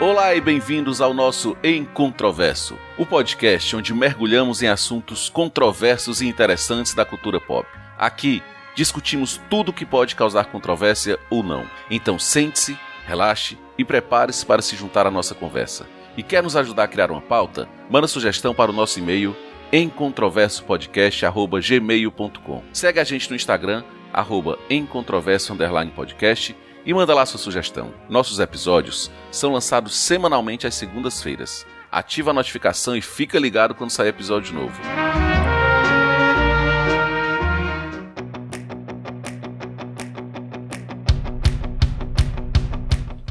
Olá e bem-vindos ao nosso Em Controverso, o podcast onde mergulhamos em assuntos controversos e interessantes da cultura pop. Aqui discutimos tudo que pode causar controvérsia ou não. Então sente-se, relaxe e prepare-se para se juntar à nossa conversa. E quer nos ajudar a criar uma pauta? Manda sugestão para o nosso e-mail em. Segue a gente no Instagram arroba em controverso underline podcast e manda lá sua sugestão. Nossos episódios são lançados semanalmente às segundas-feiras. Ativa a notificação e fica ligado quando sair episódio novo.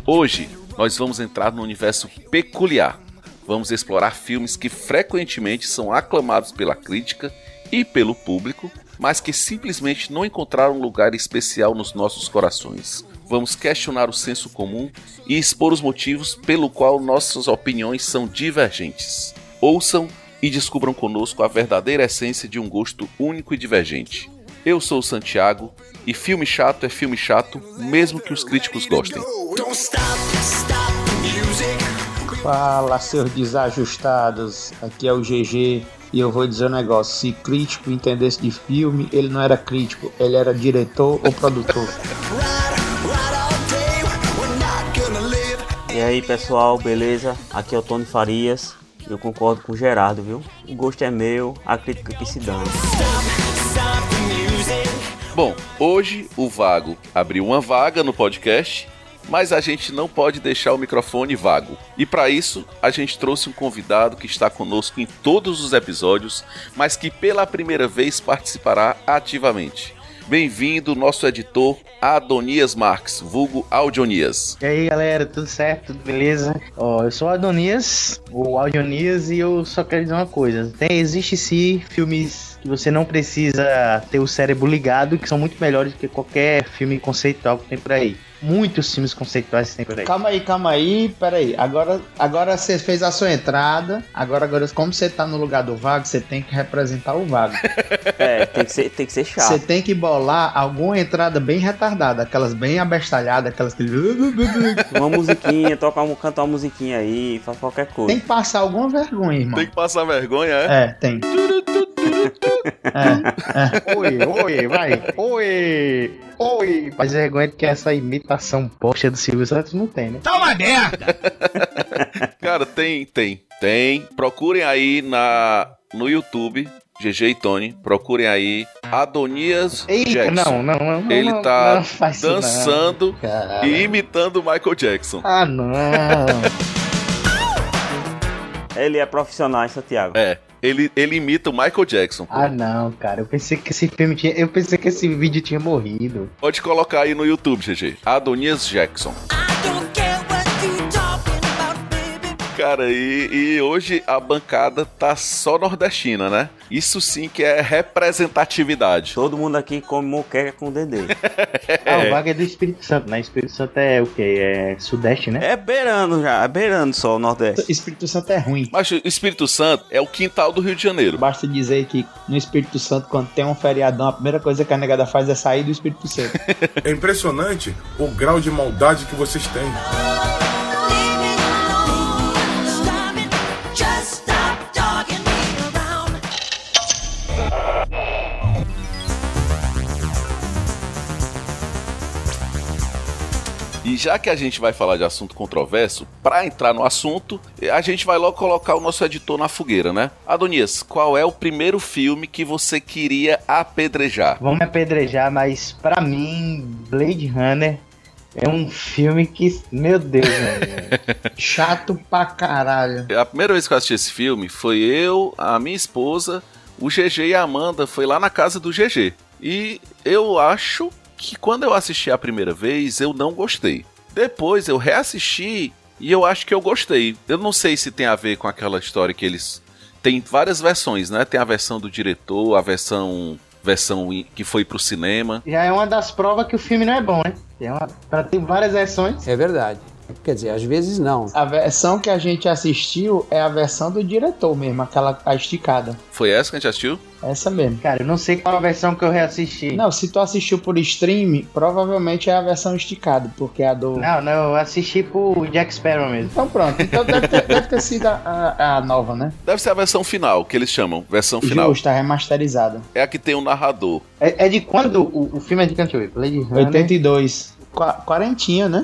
Hoje nós vamos entrar num universo peculiar. Vamos explorar filmes que frequentemente são aclamados pela crítica e pelo público, mas que simplesmente não encontraram lugar especial nos nossos corações. Vamos questionar o senso comum e expor os motivos pelo qual nossas opiniões são divergentes. Ouçam e descubram conosco a verdadeira essência de um gosto único e divergente. Eu sou o Santiago e filme chato é filme chato, mesmo que os críticos gostem. Fala, seus desajustados. Aqui é o GG e eu vou dizer um negócio: se crítico entendesse de filme, ele não era crítico, ele era diretor ou produtor. E aí pessoal, beleza? Aqui é o Tony Farias. Eu concordo com o Gerardo, viu? O gosto é meu, a crítica que se dane. Bom, hoje o Vago abriu uma vaga no podcast, mas a gente não pode deixar o microfone vago. E para isso, a gente trouxe um convidado que está conosco em todos os episódios, mas que pela primeira vez participará ativamente. Bem-vindo, nosso editor Adonias Marques, vulgo Audionias. E aí galera, tudo certo? Tudo beleza? Ó, eu sou Adonias, o Audionias, e eu só quero dizer uma coisa: tem, existe sim filmes que você não precisa ter o cérebro ligado, que são muito melhores do que qualquer filme conceitual que tem por aí. Muitos filmes conceituais tem por aí. Calma aí, calma aí, peraí. Agora, agora você fez a sua entrada. Agora, agora, como você tá no lugar do vago, você tem que representar o vago. É, tem que ser, tem que ser Você chato. tem que bolar alguma entrada bem retardada, aquelas bem abestalhadas, aquelas que. Uma musiquinha, tocar um, cantar uma musiquinha aí, faz qualquer coisa. Tem que passar alguma vergonha, irmão. Tem que passar vergonha, é? É, tem. É, é. Oi, oi, vai. Oi, oi. Mas vergonha que essa imitação poxa do Silvio Santos não tem, né? Cara, tem, tem, tem. Procurem aí na no YouTube, GG e Tony, procurem aí Adonias Eita, Jackson. não, não, não. Ele tá não não. dançando e imitando o Michael Jackson. Ah, não. Ele é profissional, hein, Santiago? É, ele, ele imita o Michael Jackson. pô. Ah, não, cara. Eu pensei que esse filme tinha. Eu pensei que esse vídeo tinha morrido. Pode colocar aí no YouTube, GG. Adonias Jackson. Cara, e, e hoje a bancada tá só nordestina, né? Isso sim que é representatividade. Todo mundo aqui come moqueca com dendê. Ah, o Vaga é do Espírito Santo, né? Espírito Santo é o quê? É Sudeste, né? É beirando já, é beirando só o Nordeste. Espírito Santo é ruim. Mas o Espírito Santo é o quintal do Rio de Janeiro. Basta dizer que no Espírito Santo, quando tem um feriadão, a primeira coisa que a negada faz é sair do Espírito Santo. É impressionante o grau de maldade que vocês têm. E já que a gente vai falar de assunto controverso, pra entrar no assunto, a gente vai logo colocar o nosso editor na fogueira, né? Adonias, qual é o primeiro filme que você queria apedrejar? Vamos me apedrejar, mas pra mim, Blade Runner é um filme que. Meu Deus, velho. Chato pra caralho. A primeira vez que eu assisti esse filme foi eu, a minha esposa, o GG e a Amanda. Foi lá na casa do GG. E eu acho que quando eu assisti a primeira vez, eu não gostei. Depois eu reassisti e eu acho que eu gostei. Eu não sei se tem a ver com aquela história que eles. Tem várias versões, né? Tem a versão do diretor, a versão versão que foi pro cinema. Já é uma das provas que o filme não é bom, né? Tem, uma, pra ter várias versões. É verdade. Quer dizer, às vezes não. A versão que a gente assistiu é a versão do diretor mesmo, aquela a esticada. Foi essa que a gente assistiu? Essa mesmo. Cara, eu não sei qual a versão que eu reassisti. Não, se tu assistiu por stream, provavelmente é a versão esticada, porque é a do. Não, não, eu assisti por Jack Sparrow mesmo. Então pronto, então deve ter, deve ter sido a, a- a nova, né? Deve ser a versão final, que eles chamam. Versão final. Justa, remasterizada. É a que tem o narrador. É, é de quando o, o filme é de Blade Runner. 82. Qua- Quarentinha, né?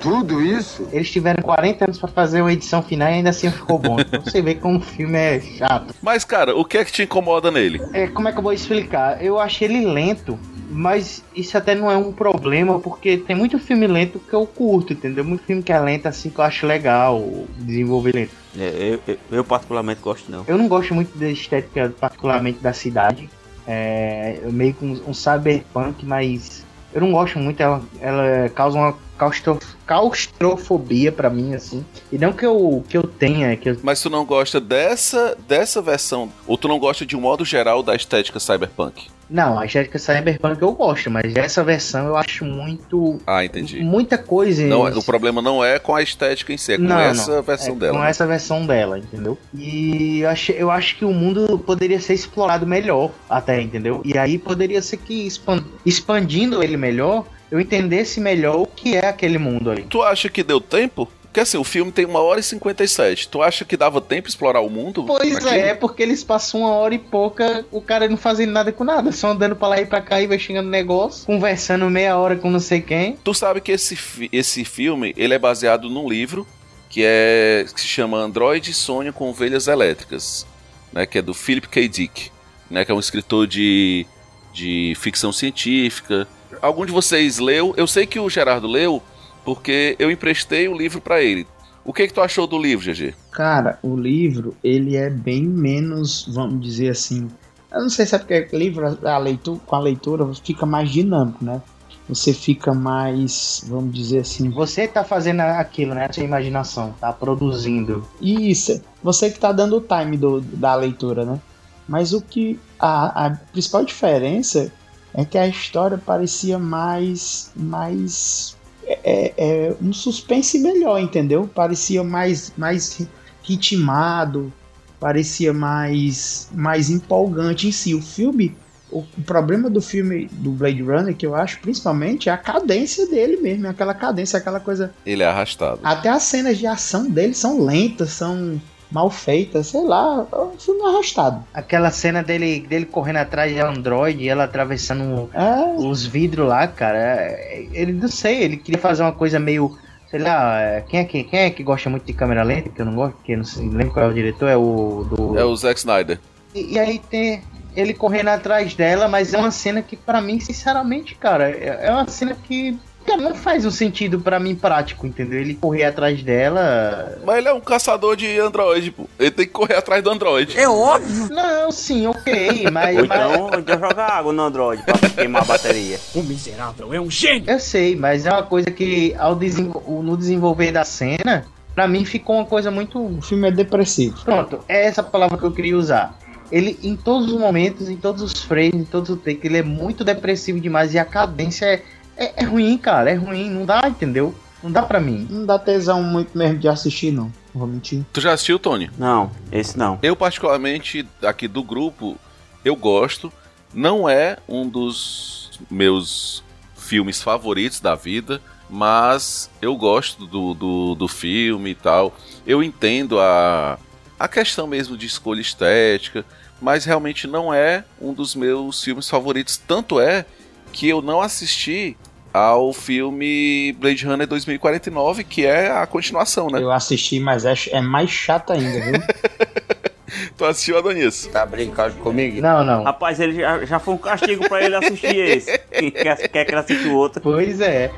Eles tiveram 40 anos pra fazer uma edição final e ainda assim ficou bom. Então você vê como o filme é chato. Mas, cara, o que é que te incomoda nele? É, como é que eu vou explicar? Eu achei ele lento, mas isso até não é um problema, porque tem muito filme lento que eu curto, entendeu? Muito filme que é lento assim que eu acho legal desenvolver lento. É, eu, eu, eu particularmente gosto não. Eu não gosto muito da estética, particularmente da cidade. É meio com um cyberpunk, mas eu não gosto muito. Ela, ela causa uma claustro, claustrofobia pra mim, assim. E não que eu, que eu tenha, que eu Mas tu não gosta dessa, dessa versão, ou tu não gosta de um modo geral da estética cyberpunk? Não, a estética cyberpunk eu gosto, mas essa versão eu acho muito. Ah, entendi. Muita coisa. Não, o problema não é com a estética em si, é com Não, essa não. versão É dela. Com essa versão dela, entendeu? E eu, achei, eu acho que o mundo poderia ser explorado melhor, até, entendeu? E aí poderia ser que expan- expandindo ele melhor, eu entendesse melhor o que é aquele mundo ali. Tu acha que deu tempo? Porque assim, o filme tem uma hora e 57. Tu acha que dava tempo explorar o mundo? Pois naquilo? é, porque eles passam uma hora e pouca, o cara não fazendo nada com nada, só andando pra lá e pra cá, investigando negócio, conversando meia hora com não sei quem. Tu sabe que esse, esse filme ele é baseado num livro que é que se chama Android Sonha com Ovelhas Elétricas, né, que é do Philip K. Dick, né, que é um escritor de, de ficção científica. Algum de vocês leu? Eu sei que o Gerardo leu porque eu emprestei o livro pra ele. O que que tu achou do livro, GG? Cara, o livro, ele é bem menos, vamos dizer assim. Eu não sei se é porque livro, a leitura, com a leitura, fica mais dinâmico, né? Você fica mais, vamos dizer assim. Você tá fazendo aquilo, né? A sua imaginação, tá produzindo. Isso, você que tá dando o time do, da leitura, né? Mas o que. A, a principal diferença é que a história parecia mais. mais. É, é, é, um suspense melhor, entendeu? Parecia mais, mais ritmado, parecia mais, mais empolgante em si. O filme. O, o problema do filme do Blade Runner, que eu acho principalmente, é a cadência dele mesmo, é aquela cadência, aquela coisa Ele é arrastado. até as cenas de ação dele são lentas, são mal feitas, sei lá, é um filme arrastado. Aquela cena dele, dele correndo atrás de Android e ela atravessando É, os vidros lá, cara. é- Ele não sei, ele queria fazer uma coisa meio. Sei lá, é, quem é que, quem é que gosta muito de câmera lenta? Que eu não gosto, porque eu não sei, não lembro qual é o diretor, é o do. É o Zack Snyder. E, e aí tem ele correndo atrás dela, mas é uma cena que pra mim, sinceramente, cara, é é uma cena que cara, não faz um sentido pra mim prático, entendeu? Ele correr atrás dela. Mas ele é um caçador de Android, pô. Ele tem que correr atrás do Android. É óbvio. Não, sim, ok, mas, Ou então, então jogar água no Android pra queimar a bateria. O miserável é um gênio. eu sei, mas é uma coisa que ao desenvol- no desenvolver da cena, pra mim ficou uma coisa muito o filme é depressivo. Pronto, é essa palavra que eu queria usar. Ele, em todos os momentos, em todos os frames, em todos os takes, ele é muito depressivo demais e a cadência é, é, é ruim, cara. É ruim, não dá, entendeu? Não dá pra mim. Não dá tesão muito mesmo de assistir, não. Não Vou mentir. Tu já assistiu, Tony? Não, esse não. Eu, particularmente, aqui do grupo, eu gosto. Não é um dos meus filmes favoritos da vida, mas eu gosto do, do, do filme e tal. Eu entendo a, a questão mesmo de escolha estética, mas realmente não é um dos meus filmes favoritos. Tanto é que eu não assisti ao filme Blade Runner 2049, que é a continuação, né? Eu assisti, mas é, é mais chato ainda, viu? Tu assistiu, Adonis? Tá brincando comigo? Não, não. Rapaz, ele já, já foi um castigo pra ele assistir esse. Quer, quer que ele assista o outro? Pois é.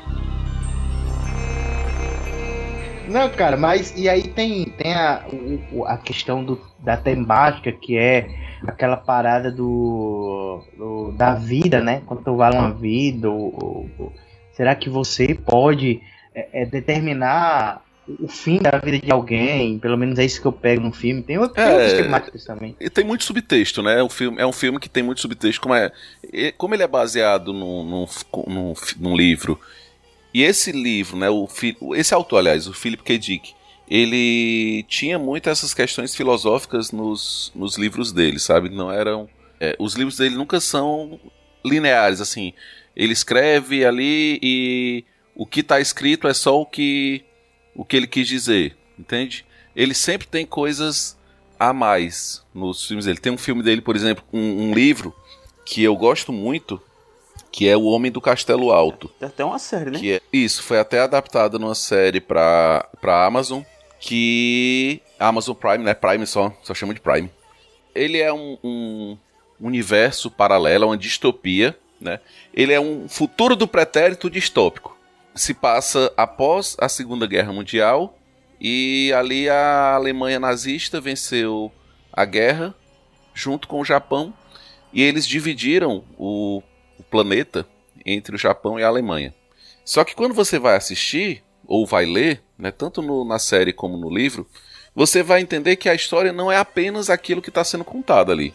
Não, cara, mas e aí tem, tem a, a questão do, da temática, que é aquela parada do, do- da vida, né? Quanto vale uma vida? ou- ou- será que você pode é, é, determinar o fim da vida de alguém? Pelo menos é isso que eu pego no filme. Tem, outro- tem É. temáticas também. E tem muito subtexto, né? O filme, é um filme que tem muito subtexto. Como, é, como ele é baseado num, num, num, num livro E esse livro, né, o, esse autor, aliás, o Philip K. Dick, ele tinha muito essas questões filosóficas nos, nos livros dele, sabe? Não eram. É, os livros dele nunca são lineares, assim. Ele escreve ali e o que está escrito é só o que, o que ele quis dizer, entende? Ele sempre tem coisas a mais nos filmes dele. Tem um filme dele, por exemplo, um, um livro que eu gosto muito, que é O Homem do Castelo Alto. Tem até uma série, né? É, isso, foi até adaptada numa série pra, pra Amazon, que... Amazon Prime, né? Prime só, só chama de Prime. Ele é um, um universo paralelo, uma distopia, né? Ele é um futuro do pretérito distópico. Se passa após a Segunda Guerra Mundial e ali a Alemanha nazista venceu a guerra junto com o Japão e eles dividiram o, o planeta entre o Japão e a Alemanha. Só que quando você vai assistir ou vai ler, né, tanto no, na série como no livro, você vai entender que a história não é apenas aquilo que está sendo contado ali.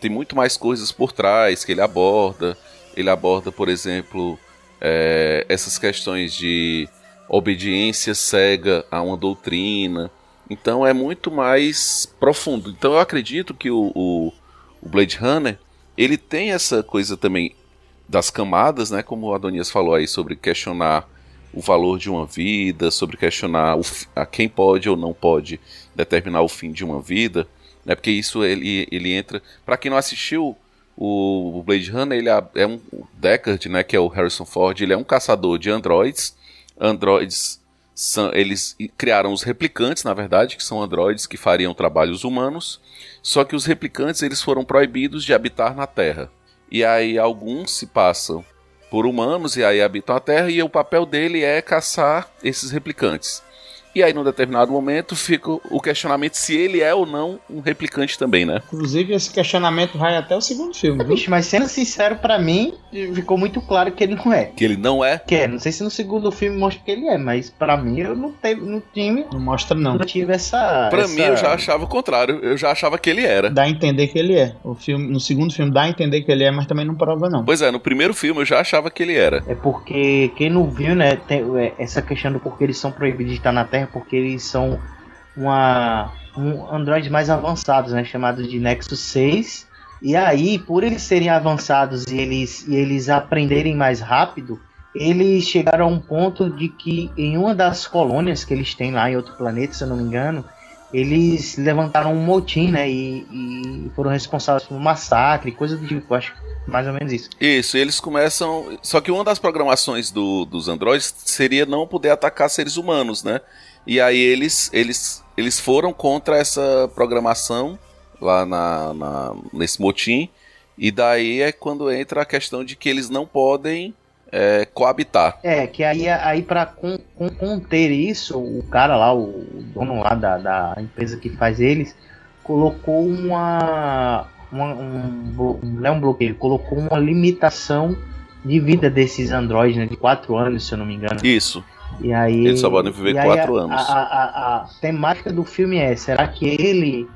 Tem muito mais coisas por trás que ele aborda. Ele aborda, por exemplo, é, essas questões de obediência cega a uma doutrina. Então é muito mais profundo. Então eu acredito que o, o, o Blade Runner ele tem essa coisa também das camadas, né? Como o Adonias falou aí sobre questionar o valor de uma vida, sobre questionar o, a quem pode ou não pode determinar o fim de uma vida, né? Porque isso ele, ele entra. Para quem não assistiu o Blade Runner, ele é, é um Deckard, né? Que é o Harrison Ford. Ele é um caçador de androides androides são, eles criaram os replicantes, na verdade, que são androides que fariam trabalhos humanos, só que os replicantes eles foram proibidos de habitar na Terra. E aí alguns se passam por humanos e aí habitam a Terra e o papel dele é caçar esses replicantes. E aí, num determinado momento, fica o questionamento se ele é ou não um replicante também, né? Inclusive, esse questionamento vai até o segundo filme. Vixe, mas sendo sincero, para mim, ficou muito claro que ele não é. Que ele não é? Que é, não sei se no segundo filme mostra que ele é, mas para mim, eu não teve no time. Não mostra, não. Não tive essa. Pra essa... mim, eu já achava o contrário. Eu já achava que ele era. Dá a entender que ele é. O filme, no segundo filme dá a entender que ele é, mas também não prova, não. Pois é, no primeiro filme eu já achava que ele era. É porque quem não viu, né, tem é, essa questão do porquê eles são proibidos de estar na Terra, porque eles são são uma, um Android mais avançados, né, chamados de Nexus 6. E aí, por eles serem avançados e eles, e eles aprenderem mais rápido, eles chegaram a um ponto de que em uma das colônias que eles têm lá em outro planeta, se eu não me engano, eles levantaram um motim, né? E, e foram responsáveis por um massacre, coisa do tipo, acho mais ou menos isso. Isso, eles começam. Só que uma das programações do, dos androides seria não poder atacar seres humanos, né? E aí eles, eles, eles foram contra essa programação lá na, na, nesse motim. E daí é quando entra a questão de que eles não podem é, coabitar. É, que aí, aí para con, con, conter isso, o cara lá, o dono lá da, da empresa que faz eles, colocou uma. uma um, não é um bloqueio, colocou uma limitação de vida desses androides, né, de 4 anos, se eu não me engano. Isso. E aí, Eles só podem viver quatro a, anos. A, a, a, temática do filme é: será que ele,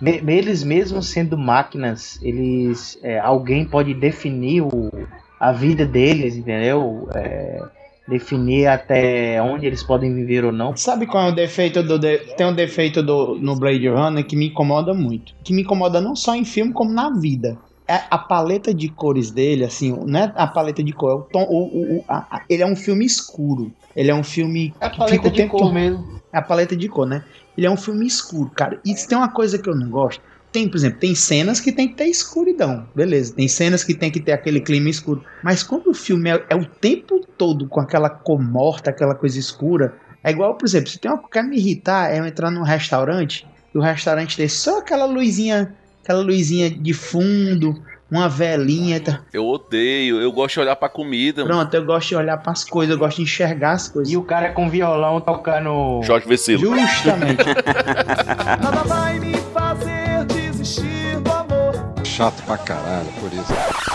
me, eles mesmos sendo máquinas, eles é, alguém pode definir o, a vida deles, entendeu? É, definir até onde eles podem viver ou não. Sabe qual é o defeito do de... tem um defeito do no Blade Runner que me incomoda muito, que me incomoda não só em filme como na vida. É a paleta de cores dele, assim, não é a paleta de cor, é o tom, o, o, a, ele é um filme escuro. Ele é um filme. É a paleta de cor mesmo. É a paleta de cor, né? Ele é um filme escuro, cara. E se tem uma coisa que eu não gosto. Tem, por exemplo, tem cenas que tem que ter escuridão, beleza. Tem cenas que tem que ter aquele clima escuro. Mas quando o filme é, é o tempo todo com aquela cor morta, aquela coisa escura, é igual, por exemplo, se tem uma que quer me irritar, é eu entrar num restaurante e o restaurante ter só aquela luzinha, aquela luzinha de fundo, uma velinha. Tá... Eu odeio, eu gosto de olhar pra comida. Pronto, eu gosto de olhar pras coisas, eu gosto de enxergar as coisas. E o cara é com violão tocando. Jorge Vecilo. Justamente. Nada vai me fazer desistir do amor. Chato pra caralho, por isso.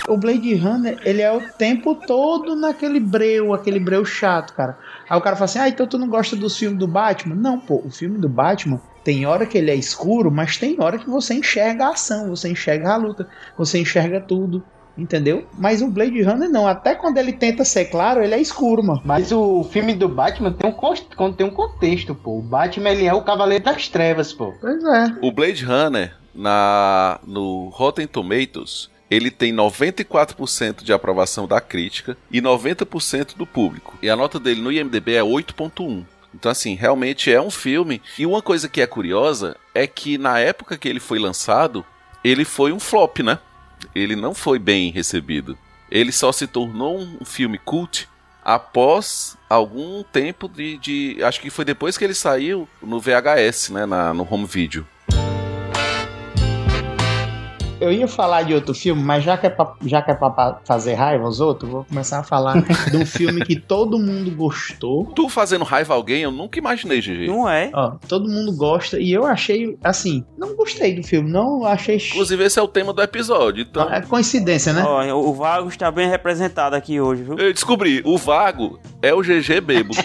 O Blade Runner, ele é o tempo todo naquele breu, aquele breu chato, cara. Aí o cara fala assim: ah, então tu não gosta dos filmes do Batman? Não, pô, o filme do Batman tem hora que ele é escuro, mas tem hora que você enxerga a ação, você enxerga a luta, você enxerga tudo. Entendeu? Mas o Blade Runner não. Até quando ele tenta ser claro, ele é escuro, mano. Mas o filme do Batman tem um, tem um contexto, pô. O Batman ele é o Cavaleiro das Trevas, pô. Pois é. O Blade Runner, na, no Rotten Tomatoes, ele tem 94% de aprovação da crítica e 90% do público. E a nota dele no IMDB é 8.1. Então, assim, realmente é um filme. E uma coisa que é curiosa é que na época que ele foi lançado, ele foi um flop, né? Ele não foi bem recebido. Ele só se tornou um filme cult após algum tempo de, de- Acho que foi depois que ele saiu no VHS, né? Na, no home video. Eu ia falar de outro filme, mas já que é pra, já que é pra fazer raiva aos outros, vou começar a falar de um filme que todo mundo gostou. Tu fazendo raiva a alguém, eu nunca imaginei, GG. Não é? Ó, todo mundo gosta e eu achei, assim, não gostei do filme, não achei. Inclusive, esse é o tema do episódio. Então, É coincidência, né? Ó, o Vago está bem representado aqui hoje, viu? eu descobri: o vago é o GG Bebo.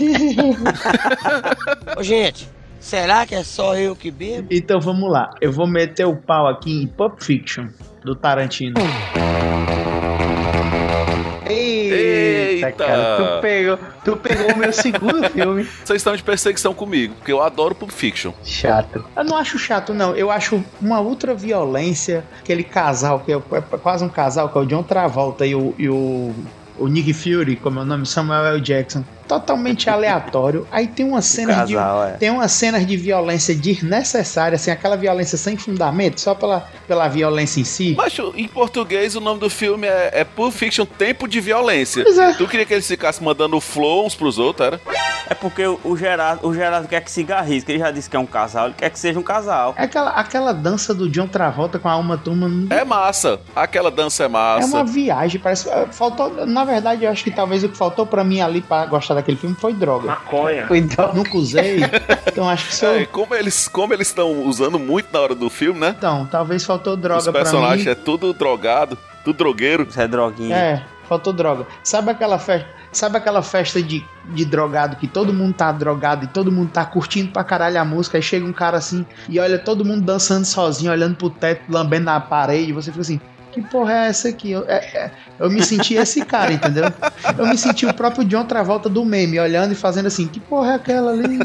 Ô, gente, será que é só eu que bebo? Então vamos lá, eu vou meter o pau aqui em Pulp Fiction, do Tarantino. Eita, Eita. cara. Tu pegou, tu pegou o meu segundo filme. Vocês estão de perseguição comigo, porque eu adoro Pulp Fiction. Chato. Eu não acho chato, não. Eu acho uma ultra violência. Aquele casal, que é, é quase um casal, que é o John Travolta e o, e o, o Nick Fury, como é o nome, Samuel L. Jackson. Totalmente aleatório. Aí tem uma cena de. É. Tem umas cenas de violência desnecessária, assim, aquela violência sem fundamento, só pela, pela violência em si. Mas em português o nome do filme é, é Pulp Fiction Tempo de Violência. Pois é. Tu queria que eles ficassem mandando flow uns pros outros, era? É porque o Gerardo, o Gerardo quer que cigarrisque, que ele já disse que é um casal, ele quer que seja um casal. É Aquela, aquela dança do John Travolta com a Uma Turma É massa. Aquela dança é É massa. uma viagem, parece. é, Faltou. Na verdade, eu acho que talvez o que faltou pra mim ali pra gostar daquele filme foi droga. Maconha. Cuidado. Nunca usei. Então acho que se eu. É, como eles como eles estão usando muito na hora do filme, né? Então, talvez faltou droga Os pra personagens mim. é tudo drogado, tudo drogueiro. Isso é droguinha. É, faltou droga. Sabe aquela festa. Sabe aquela festa de, de drogado que todo mundo tá drogado e todo mundo tá curtindo pra caralho a música, aí chega um cara assim e olha todo mundo dançando sozinho, olhando pro teto, lambendo na parede, e você fica assim, que porra é essa aqui? Eu, é- é- eu me senti esse cara, entendeu? Eu me senti o próprio John Travolta do meme, olhando e fazendo assim, que porra é aquela ali?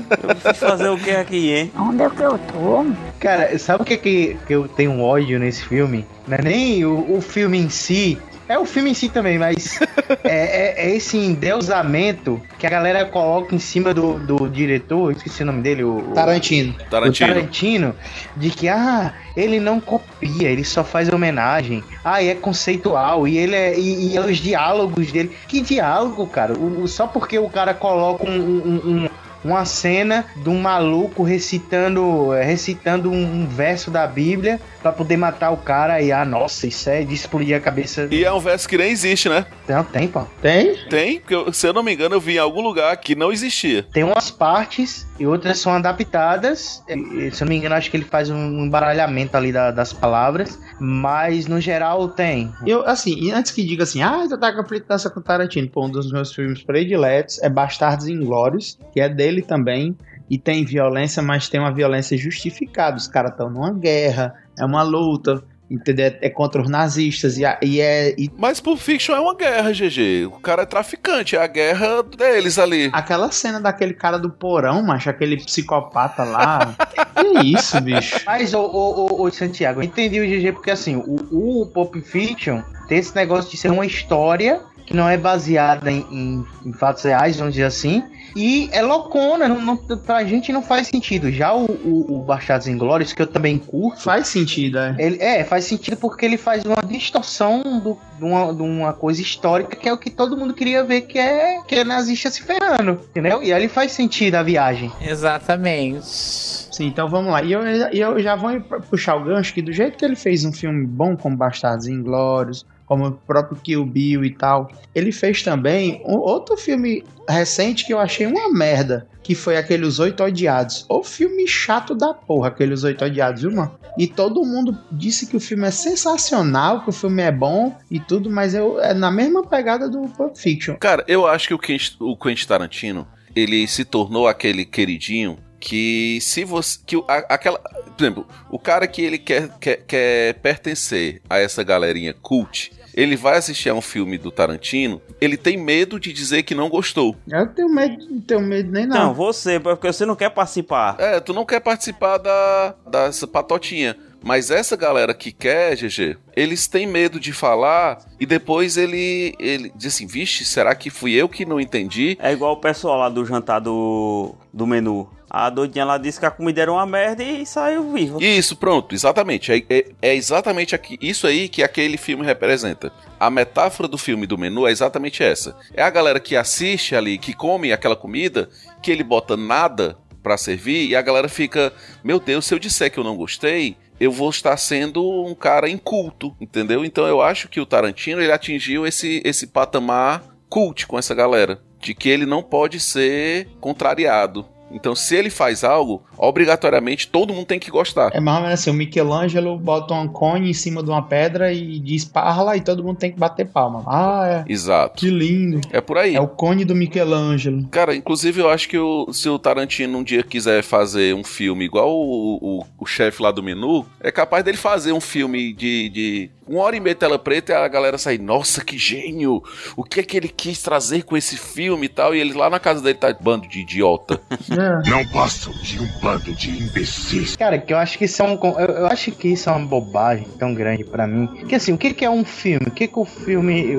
Eu fazer o que aqui, hein? Onde é que eu tô? Cara, sabe o que, que, que eu tenho ódio nesse filme? Não é nem o, o filme em si. É o filme em si também, mas é, é- é esse endeusamento que a galera coloca em cima do, do diretor, esqueci o nome dele, o, o- Tarantino. Tarantino. o Tarantino, de que ah, ele não copia, ele só faz homenagem. Ah, e é conceitual e ele é e, e é os diálogos dele. Que diálogo, cara? O- o- só porque o cara coloca um- um- um- uma cena de um maluco recitando eh, recitando um, um verso da Bíblia pra poder matar o cara e ah, nossa, isso é de explodir a cabeça. E é um verso que nem existe, né? Não tem, pô. Tem? Tem, porque eu- se eu não me engano, eu vi em algum lugar que não existia. Tem umas partes e outras são adaptadas. E, Se eu não me engano, acho que ele faz um embaralhamento ali da- das palavras. Mas no geral tem. Eu, assim, antes que diga assim, ah, tu tá com implicância com Tarantino, pô, um dos meus filmes prediletos é Bastardos Inglórios, que é dele também, e tem violência, mas tem uma violência justificada. Os caras estão numa guerra, é uma luta, entendeu? É contra os nazistas, e, a- e é. e Mas Pulp Fiction é uma guerra, GG. O cara é traficante, é a guerra deles ali. aquela cena daquele cara do porão, macho, aquele psicopata lá. que isso, bicho? Mas, ô, ô, ô, ô, Santiago, eu entendi o GG porque assim, o, o Pulp Fiction tem esse negócio de ser uma história que não é baseada em, em- em fatos reais, vamos dizer assim. E é loucona, não, não, pra gente não faz sentido. Já o, o, o Bastardos Inglórios, que eu também curto, Faz sentido, é. Ele, é, faz sentido porque ele faz uma distorção do- de, uma, de uma coisa histórica que é o que todo mundo queria ver, que é, que é nazista se ferrando, entendeu? E aí faz sentido a viagem. Exatamente. Sim, então vamos lá. E eu, e eu já vou puxar o gancho que do jeito que ele fez um filme bom como Bastardos Inglórios, como o próprio Kill Bill e tal, ele fez também um outro filme recente que eu achei uma merda, que foi aquele Os Oito Odiados. O filme chato da porra, aquele Os Oito Odiados, viu, mano? E todo mundo disse que o filme é sensacional, que o filme é bom e tudo, mas eu, é na mesma pegada do Pulp Fiction. Cara, eu acho que o Quentin, o Quentin Tarantino, ele se tornou aquele queridinho que se você que a- aquela, por exemplo, o cara que ele quer, quer, quer pertencer a essa galerinha cult, ele vai assistir a um filme do Tarantino, ele tem medo de dizer que não gostou. Eu tenho medo, não tenho medo nem Não, não. você, porque você não quer participar. É, tu não quer participar da dessa patotinha. Mas essa galera que quer, GG, eles têm medo de falar e depois ele, ele diz assim: vixe, será que fui eu que não entendi? É igual o pessoal lá do jantar do, do menu. A doidinha lá disse que a comida era uma merda e saiu viva. Isso, pronto, exatamente. É, é- é exatamente aqui, isso aí que aquele filme representa. A metáfora do filme do menu é exatamente essa. É a galera que assiste ali, que come aquela comida, que ele bota nada pra servir e a galera fica: Meu Deus, se eu disser que eu não gostei. Eu vou estar sendo um cara inculto, entendeu? Então eu acho que o Tarantino ele atingiu esse, esse patamar cult com essa galera. De que ele não pode ser contrariado. Então, se ele faz algo, obrigatoriamente todo mundo tem que gostar. É mais ou menos assim, o Michelangelo bota um cone em cima de uma pedra e diz parla e todo mundo tem que bater palma. Ah, é. Exato. Que lindo. É por aí. É o cone do Michelangelo. Cara, inclusive eu acho que o- se o Tarantino um dia quiser fazer um filme igual o, o, o chefe lá do menu, é capaz dele fazer um filme de, de uma hora e meia tela preta e a galera sair, nossa, que gênio! O que é que ele quis trazer com esse filme e tal? E ele lá na casa dele tá bando de idiota. É. Não passam de um bando de imbecis. Cara, que eu acho que isso é um. Eu, eu acho que isso é uma bobagem tão grande pra mim. Que assim, o que, que é um filme? O que, que o filme.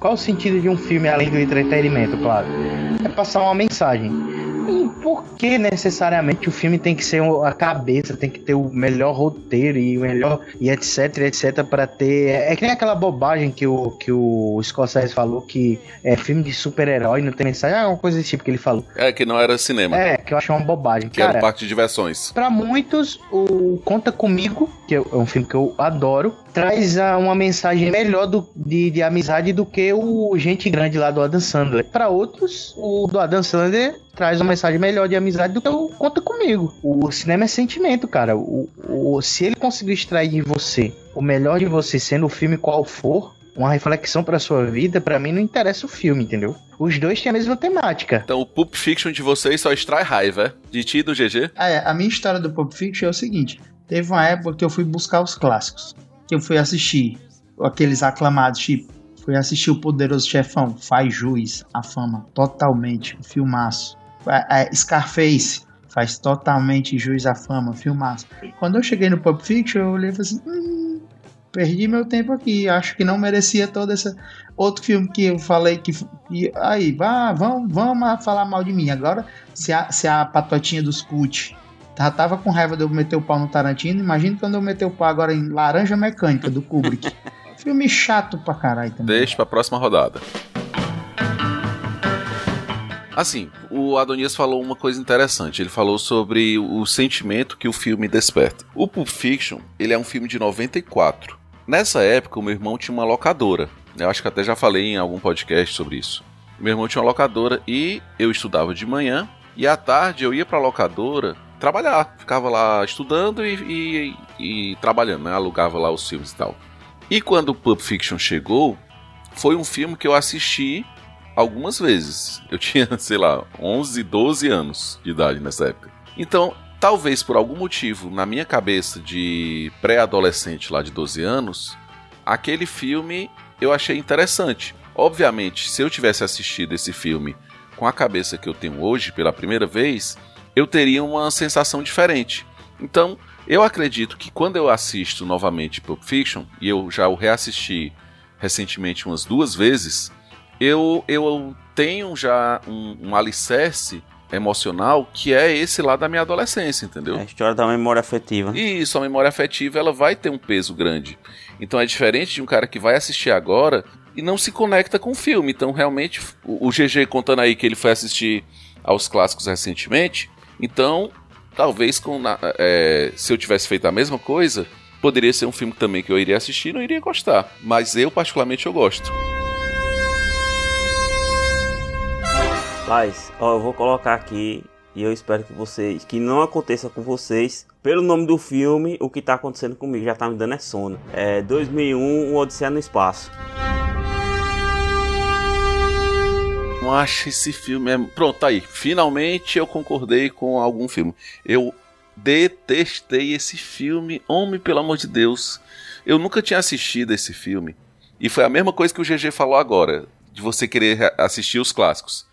Qual o sentido de um filme além do entretenimento, claro? É passar uma mensagem. E por que necessariamente o filme tem que ser a cabeça, tem que ter o melhor roteiro e o melhor. e etc, etc, pra ter. É, é que nem aquela bobagem que o, que o Scorsese falou que é filme de super-herói, não tem mensagem. É uma coisa desse tipo que ele falou. É, que não era cinema, É, que eu acho uma bobagem. que era Cara, um parque de diversões. Pra muitos, o Conta Comigo, que é um filme que eu adoro, traz ah, uma mensagem melhor do- de, de amizade do que o Gente Grande lá do Adam Sandler. Pra outros, o do Adam Sandler traz uma mensagem melhor de amizade do que o Conta Comigo. O cinema é sentimento, cara. O, o- se ele conseguir extrair de você o melhor de você, sendo o filme qual for, uma reflexão pra sua vida, pra mim não interessa o filme, entendeu? Os dois têm a mesma temática. Então o Pulp Fiction de vocês só extrai raiva, é? De ti e do GG? Ah, é, a minha história do Pulp Fiction é o seguinte: teve uma época que eu fui buscar os clássicos, que eu fui assistir aqueles aclamados, tipo, fui assistir o Poderoso Chefão, faz juiz, a fama, totalmente, um filmaço. A- a Scarface faz totalmente juiz à fama, filmaço. Quando eu cheguei no Pulp Fiction, eu olhei e falei assim: hum, perdi meu tempo aqui, acho que não merecia toda essa. Outro filme que eu falei que. aí, vá, vamos, vamos falar mal de mim. Agora, se a, se a patotinha dos cult já tava com raiva de eu meter o pau no Tarantino, imagina quando eu meter o pau agora em Laranja Mecânica, do Kubrick. Filme chato pra caralho também. Deixa pra próxima rodada. Assim, o Adonias falou uma coisa interessante. Ele falou sobre o sentimento que o filme desperta. O Pulp Fiction, ele é um filme de 94. Nessa época, o meu irmão tinha uma locadora. Eu acho que até já falei em algum podcast sobre isso. Meu irmão tinha uma locadora e eu estudava de manhã. E à tarde eu ia pra locadora trabalhar. Ficava lá estudando e, e- e trabalhando, né? Alugava lá os filmes e tal. E quando o Pulp Fiction chegou, foi um filme que eu assisti algumas vezes. Eu tinha, sei lá, 11, 12 anos de idade nessa época. Então, talvez por algum motivo, na minha cabeça de pré-adolescente lá de 12 anos, aquele filme eu achei interessante. Obviamente, se eu tivesse assistido esse filme com a cabeça que eu tenho hoje pela primeira vez, eu teria uma sensação diferente. Então, eu acredito que quando eu assisto novamente Pulp Fiction, e eu já o reassisti recentemente umas duas vezes, eu, eu tenho já um, um alicerce emocional que é esse lá da minha adolescência, entendeu? É a história da memória afetiva. E isso, a memória afetiva, ela vai ter um peso grande. Então é diferente de um cara que vai assistir agora e não se conecta com o filme. Então, realmente, o, o GG contando aí que ele foi assistir aos clássicos recentemente, então, talvez com é, se eu tivesse feito a mesma coisa, poderia ser um filme também que eu iria assistir e não iria gostar. Mas eu, particularmente, eu gosto. Paz, ó, eu vou colocar aqui e eu espero que vocês, que não aconteça com vocês, pelo nome do filme, o que tá acontecendo comigo já tá me dando é sono. É 2001, um Odisseia no Espaço. Eu acho esse filme é. Pronto, tá aí. Finalmente eu concordei com algum filme. Eu detestei esse filme. Homem, pelo amor de Deus. Eu nunca tinha assistido esse filme. E foi a mesma coisa que o GG falou agora, de você querer assistir os clássicos.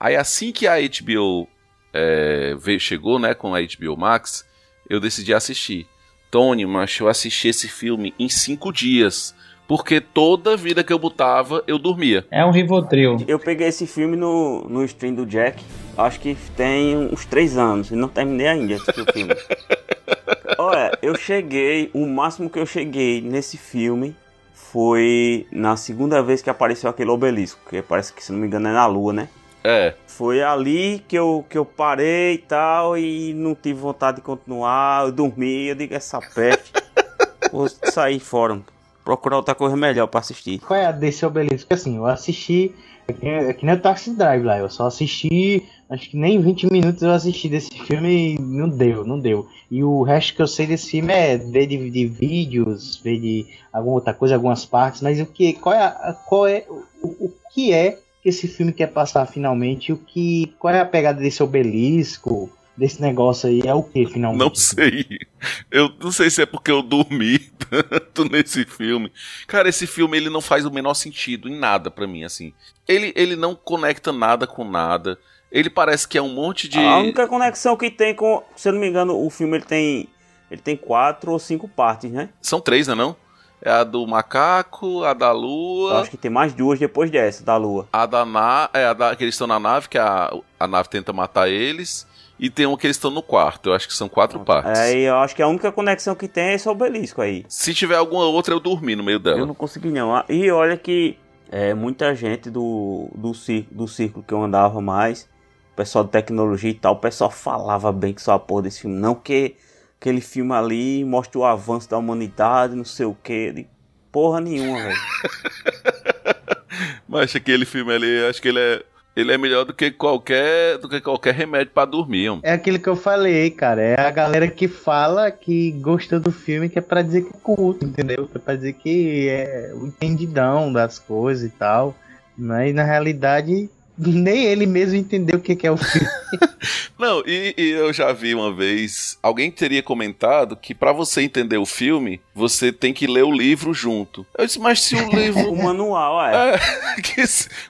Aí assim que a HBO é, chegou, né, com a HBO Max, eu decidi assistir. Tony, mas eu assisti esse filme em cinco dias. Porque toda vida que eu botava, eu dormia. É um Rivotril. Eu peguei esse filme no, no stream do Jack, acho que tem uns três anos, e não terminei ainda esse filme. Olha, eu cheguei, o máximo que eu cheguei nesse filme foi na segunda vez que apareceu aquele obelisco, que parece que, se não me engano, é na lua, né? É. Foi ali que eu, que eu parei e tal, e não tive vontade de continuar, eu dormi, eu digo, essa peste, vou sair fora, procurar outra coisa melhor pra assistir. Qual é a desse obelisco? Porque assim, eu assisti. É que, é que nem o Taxi Drive lá, eu só assisti. Acho que nem 20 minutos eu assisti desse filme e não deu, não deu. E o resto que eu sei desse filme é ver de, de vídeos, ver de alguma outra coisa, algumas partes, mas o que. Qual é, a, qual é o, o que é que esse filme quer passar finalmente? O que. Qual é a pegada desse obelisco? Desse negócio aí é o que finalmente? Não sei. Eu não sei se é porque eu dormi tanto nesse filme. Cara, esse filme ele não faz o menor sentido em nada pra mim, assim. Ele, ele não conecta nada com nada. Ele parece que é um monte de. A única conexão que tem com. Se eu não me engano, o filme ele tem. Ele tem quatro ou cinco partes, né? São três, né não? É a do macaco, a da Eu lua, acho que tem mais duas depois dessa, da lua. a da nave. É, a da que eles estão na nave, que a, a nave tenta matar eles. E tem uma que eles estão no quarto. Eu acho que são quatro partes. É, eu acho que a única conexão que tem é esse obelisco aí. Se tiver alguma outra, eu dormi no meio dela. Eu não consegui não. Ah, E olha que é, muita gente do, do, círculo, do círculo que eu andava mais, o pessoal de tecnologia e tal, o pessoal falava bem que só a porra desse filme. Não que aquele filme ali mostra o avanço da humanidade, não sei o que. De porra nenhuma, velho. Mas aquele filme ali, acho que ele é. Ele é melhor do que qualquer, do que qualquer remédio pra dormir. homem. É aquilo que eu falei, cara. É a galera que fala que gosta do filme, que é pra dizer que é culto, entendeu? É pra dizer que é o entendidão das coisas e tal. Mas na realidade, nem ele mesmo entendeu o que que é o filme. Não, e, e eu já vi uma vez, alguém teria comentado que pra você entender o filme, você tem que ler o livro junto. Eu disse, mas se o livro. O manual, é. É, que,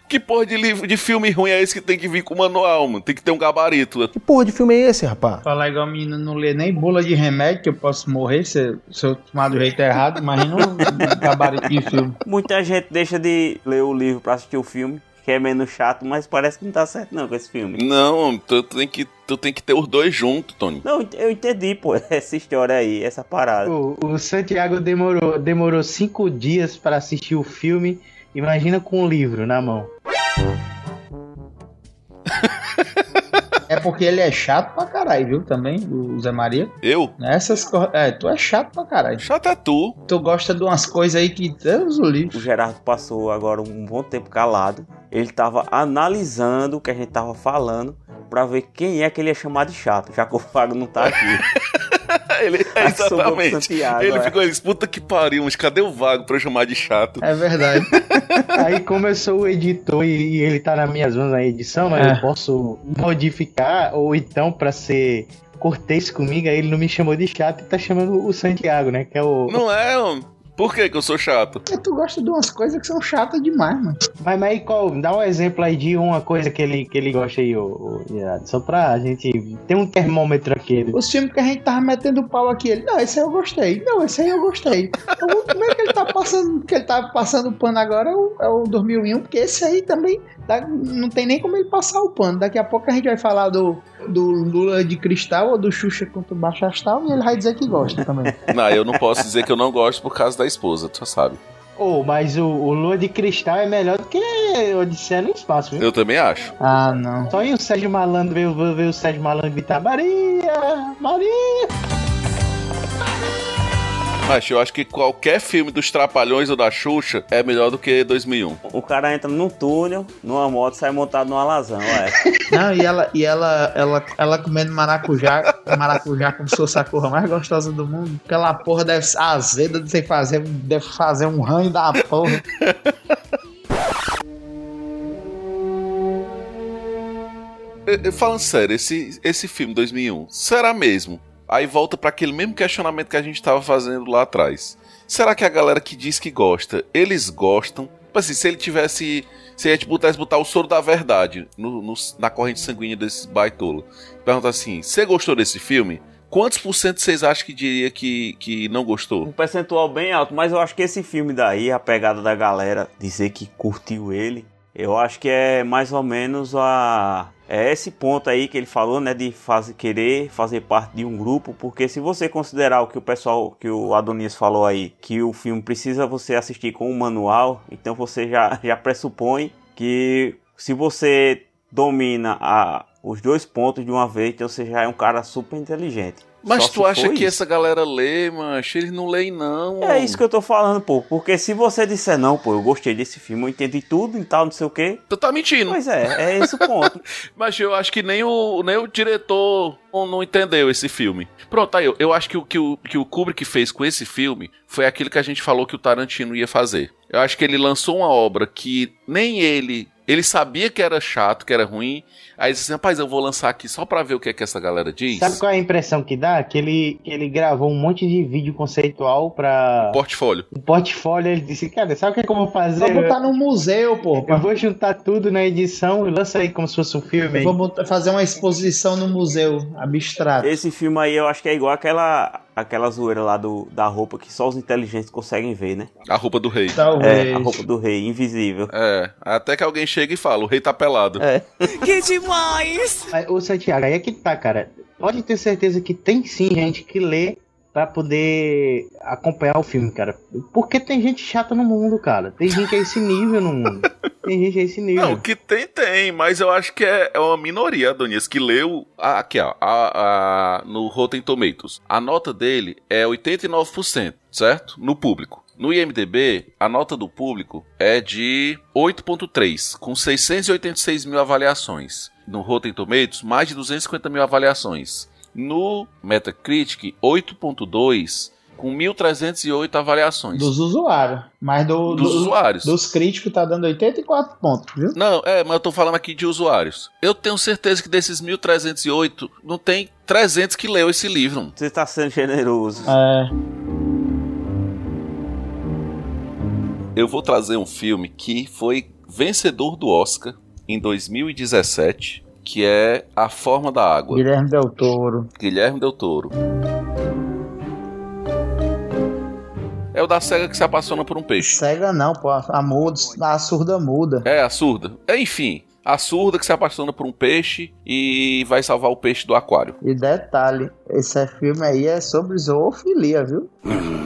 que porra de livro de filme ruim é esse que tem que vir com manual, mano? Tem que ter um gabarito. Que porra de filme é esse, rapaz? Falar igual menino não lê nem bula de remédio, que eu posso morrer se, se eu tomar do jeito errado, imagina um gabarito de filme. Muita gente deixa de ler o livro pra assistir o filme, que é menos chato, mas parece que não tá certo não com esse filme. Não, tu, tu tem que, tu tem que ter os dois juntos, Tony. Não, eu entendi, pô, essa história aí, essa parada. o, o Santiago demorou, demorou cinco dias para assistir o filme. Imagina com o livro na mão. Porque ele é chato pra caralho, viu? Também, o Zé Maria. Eu? Essas co- É, tu é chato pra caralho. Chato é tu. Tu gosta de umas coisas aí que Deus o O livro. Gerardo passou agora um bom tempo calado. Ele tava analisando o que a gente tava falando pra ver quem é que ele ia chamar de chato, já que o Fago não tá aqui. Ele, é, exatamente. Santiago, ele é. ficou, disse, puta que pariu, mas cadê o vago pra eu chamar de chato? É verdade. Aí, como eu sou o editor e, ele tá nas minhas mãos na edição, né, É. eu posso modificar, ou então, pra ser cortês comigo, aí ele não me chamou de chato e tá chamando o Santiago, né? Que é o. Não é, homem. Por que que eu sou chato? Porque tu gosta de umas coisas que são chatas demais, mano. Mas, mas aí, qual, dá um exemplo aí de uma coisa que ele, que ele gosta aí, ô, ô, Irado, só pra gente ter um termômetro aqui. Os filmes que a gente tava metendo pau aqui, ele, não, esse aí eu gostei. Não, esse aí eu gostei. Então, o primeiro que ele tá passando, que ele tá passando o pano agora é o, é o 2001, porque esse aí também dá- não tem nem como ele passar o pano. Daqui a pouco a gente vai falar do, do Lula de Cristal ou do Xuxa contra o Baixo Astral e ele vai dizer que gosta também. Não, eu não posso dizer que eu não gosto por causa da esposa, tu sabe. Ô, mas o, o Lua de Cristal é melhor do que Odisseia no Espaço, viu? Eu também acho. Ah, não. Só em o Sérgio Malandro ver, ver o Sérgio Malandro gritar Maria! Maria! Mas eu acho que qualquer filme dos Trapalhões ou da Xuxa é melhor do que 2001. O cara entra num túnel, numa moto, sai montado numa alazão, é. Não, e ela, e ela, ela, ela comendo maracujá, maracujá como se fosse a porra mais gostosa do mundo. Aquela porra deve ser azeda de você fazer, deve fazer um ranho da porra. Falando sério, esse, esse filme 2001, será mesmo? Aí volta pra aquele mesmo questionamento que a gente tava fazendo lá atrás. Será que a galera que diz que gosta, eles gostam? Tipo assim, se ele tivesse. Se gente pudesse botar o soro da verdade no, no- na corrente sanguínea desse baitolo. Pergunta assim: você gostou desse filme? Quantos por cento vocês acham que diria que, que não gostou? Um percentual bem alto, mas eu acho que esse filme daí, a pegada da galera dizer que curtiu ele, eu acho que é mais ou menos a. É esse ponto aí que ele falou, né? De fazer, querer fazer parte de um grupo, porque se você considerar o que o pessoal, que o Adonias falou aí, que o filme precisa você assistir com um manual, então você já, já pressupõe que se você domina a, os dois pontos de uma vez, então você já é um cara super inteligente. Mas Só tu acha que isso. essa galera lê, mancha? Eles não leem, não. É isso que eu tô falando, pô. Porque se você disser não, pô, eu gostei desse filme, eu entendi tudo e tal, não sei o quê. Tu tá mentindo. Pois é, é esse o ponto. Mas eu acho que nem o, nem o diretor não, não entendeu esse filme. Pronto, aí eu, eu acho que o, que, o, que o Kubrick fez com esse filme foi aquilo que a gente falou que o Tarantino ia fazer. Eu acho que ele lançou uma obra que nem ele. Ele sabia que era chato, que era ruim. Aí disse assim, rapaz, eu vou lançar aqui só pra ver o que é que essa galera diz. Sabe qual é a impressão que dá? Que ele, que ele gravou um monte de vídeo conceitual pra Portfólio. o portfólio. Ele disse, cara, sabe o que, é que eu vou fazer? Só botar no museu, pô. Eu vou juntar tudo na edição e lança aí como se fosse um filme. Eu aí. vou botar- fazer uma exposição no museu abstrato. Esse filme aí eu acho que é igual aquela, aquela zoeira lá do, da roupa que só os inteligentes conseguem ver, né? A roupa do rei. Talvez. É, a roupa do rei, invisível. É, até que alguém chega e fala, o rei tá pelado. É. Que demais! Mas, Ô Santiago, aí é que tá, cara. Pode ter certeza que tem sim gente que lê pra poder acompanhar o filme, cara. Porque tem gente chata no mundo, cara. Tem gente a esse nível no mundo. Tem gente a esse nível. Não, que tem, tem, mas eu acho que é, é uma minoria, Adonias, que leu. a- aqui, ó, a, a- no Rotten Tomatoes. A nota dele é 89%, certo? No público. No IMDB, a nota do público é de 8,3, com 686 mil avaliações. No Rotten Tomatoes, mais de 250 mil avaliações. No Metacritic, 8,2, com 1.308 avaliações. Dos usuários. Mas do, Dos do- usuários. dos críticos tá dando 84 pontos, viu? Não, é, mas eu tô falando aqui de usuários. Eu tenho certeza que desses 1308, não tem 300 que leu esse livro. Você tá sendo generoso. É. Eu vou trazer um filme que foi vencedor do Oscar em 2017, que é A Forma da Água, Guilherme Del Toro. Guilherme Del Toro. É o da cega que se apaixona por um peixe. Cega não, pô. A, muda, a surda muda. É, a surda. É, enfim, a surda que se apaixona por um peixe e vai salvar o peixe do aquário. E detalhe, esse filme aí é sobre zoofilia, viu?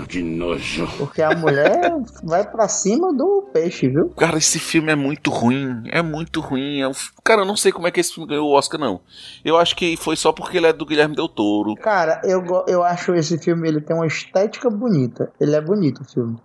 Que nojo. Porque a mulher vai pra cima do peixe, viu? Cara, esse filme é muito ruim. É muito ruim. É um Cara, eu não sei como é que esse filme ganhou o Oscar, não. Eu acho que foi só porque ele é do Guilherme Del Toro. Cara, eu, eu acho esse filme, ele tem uma estética bonita. Ele é bonito o filme.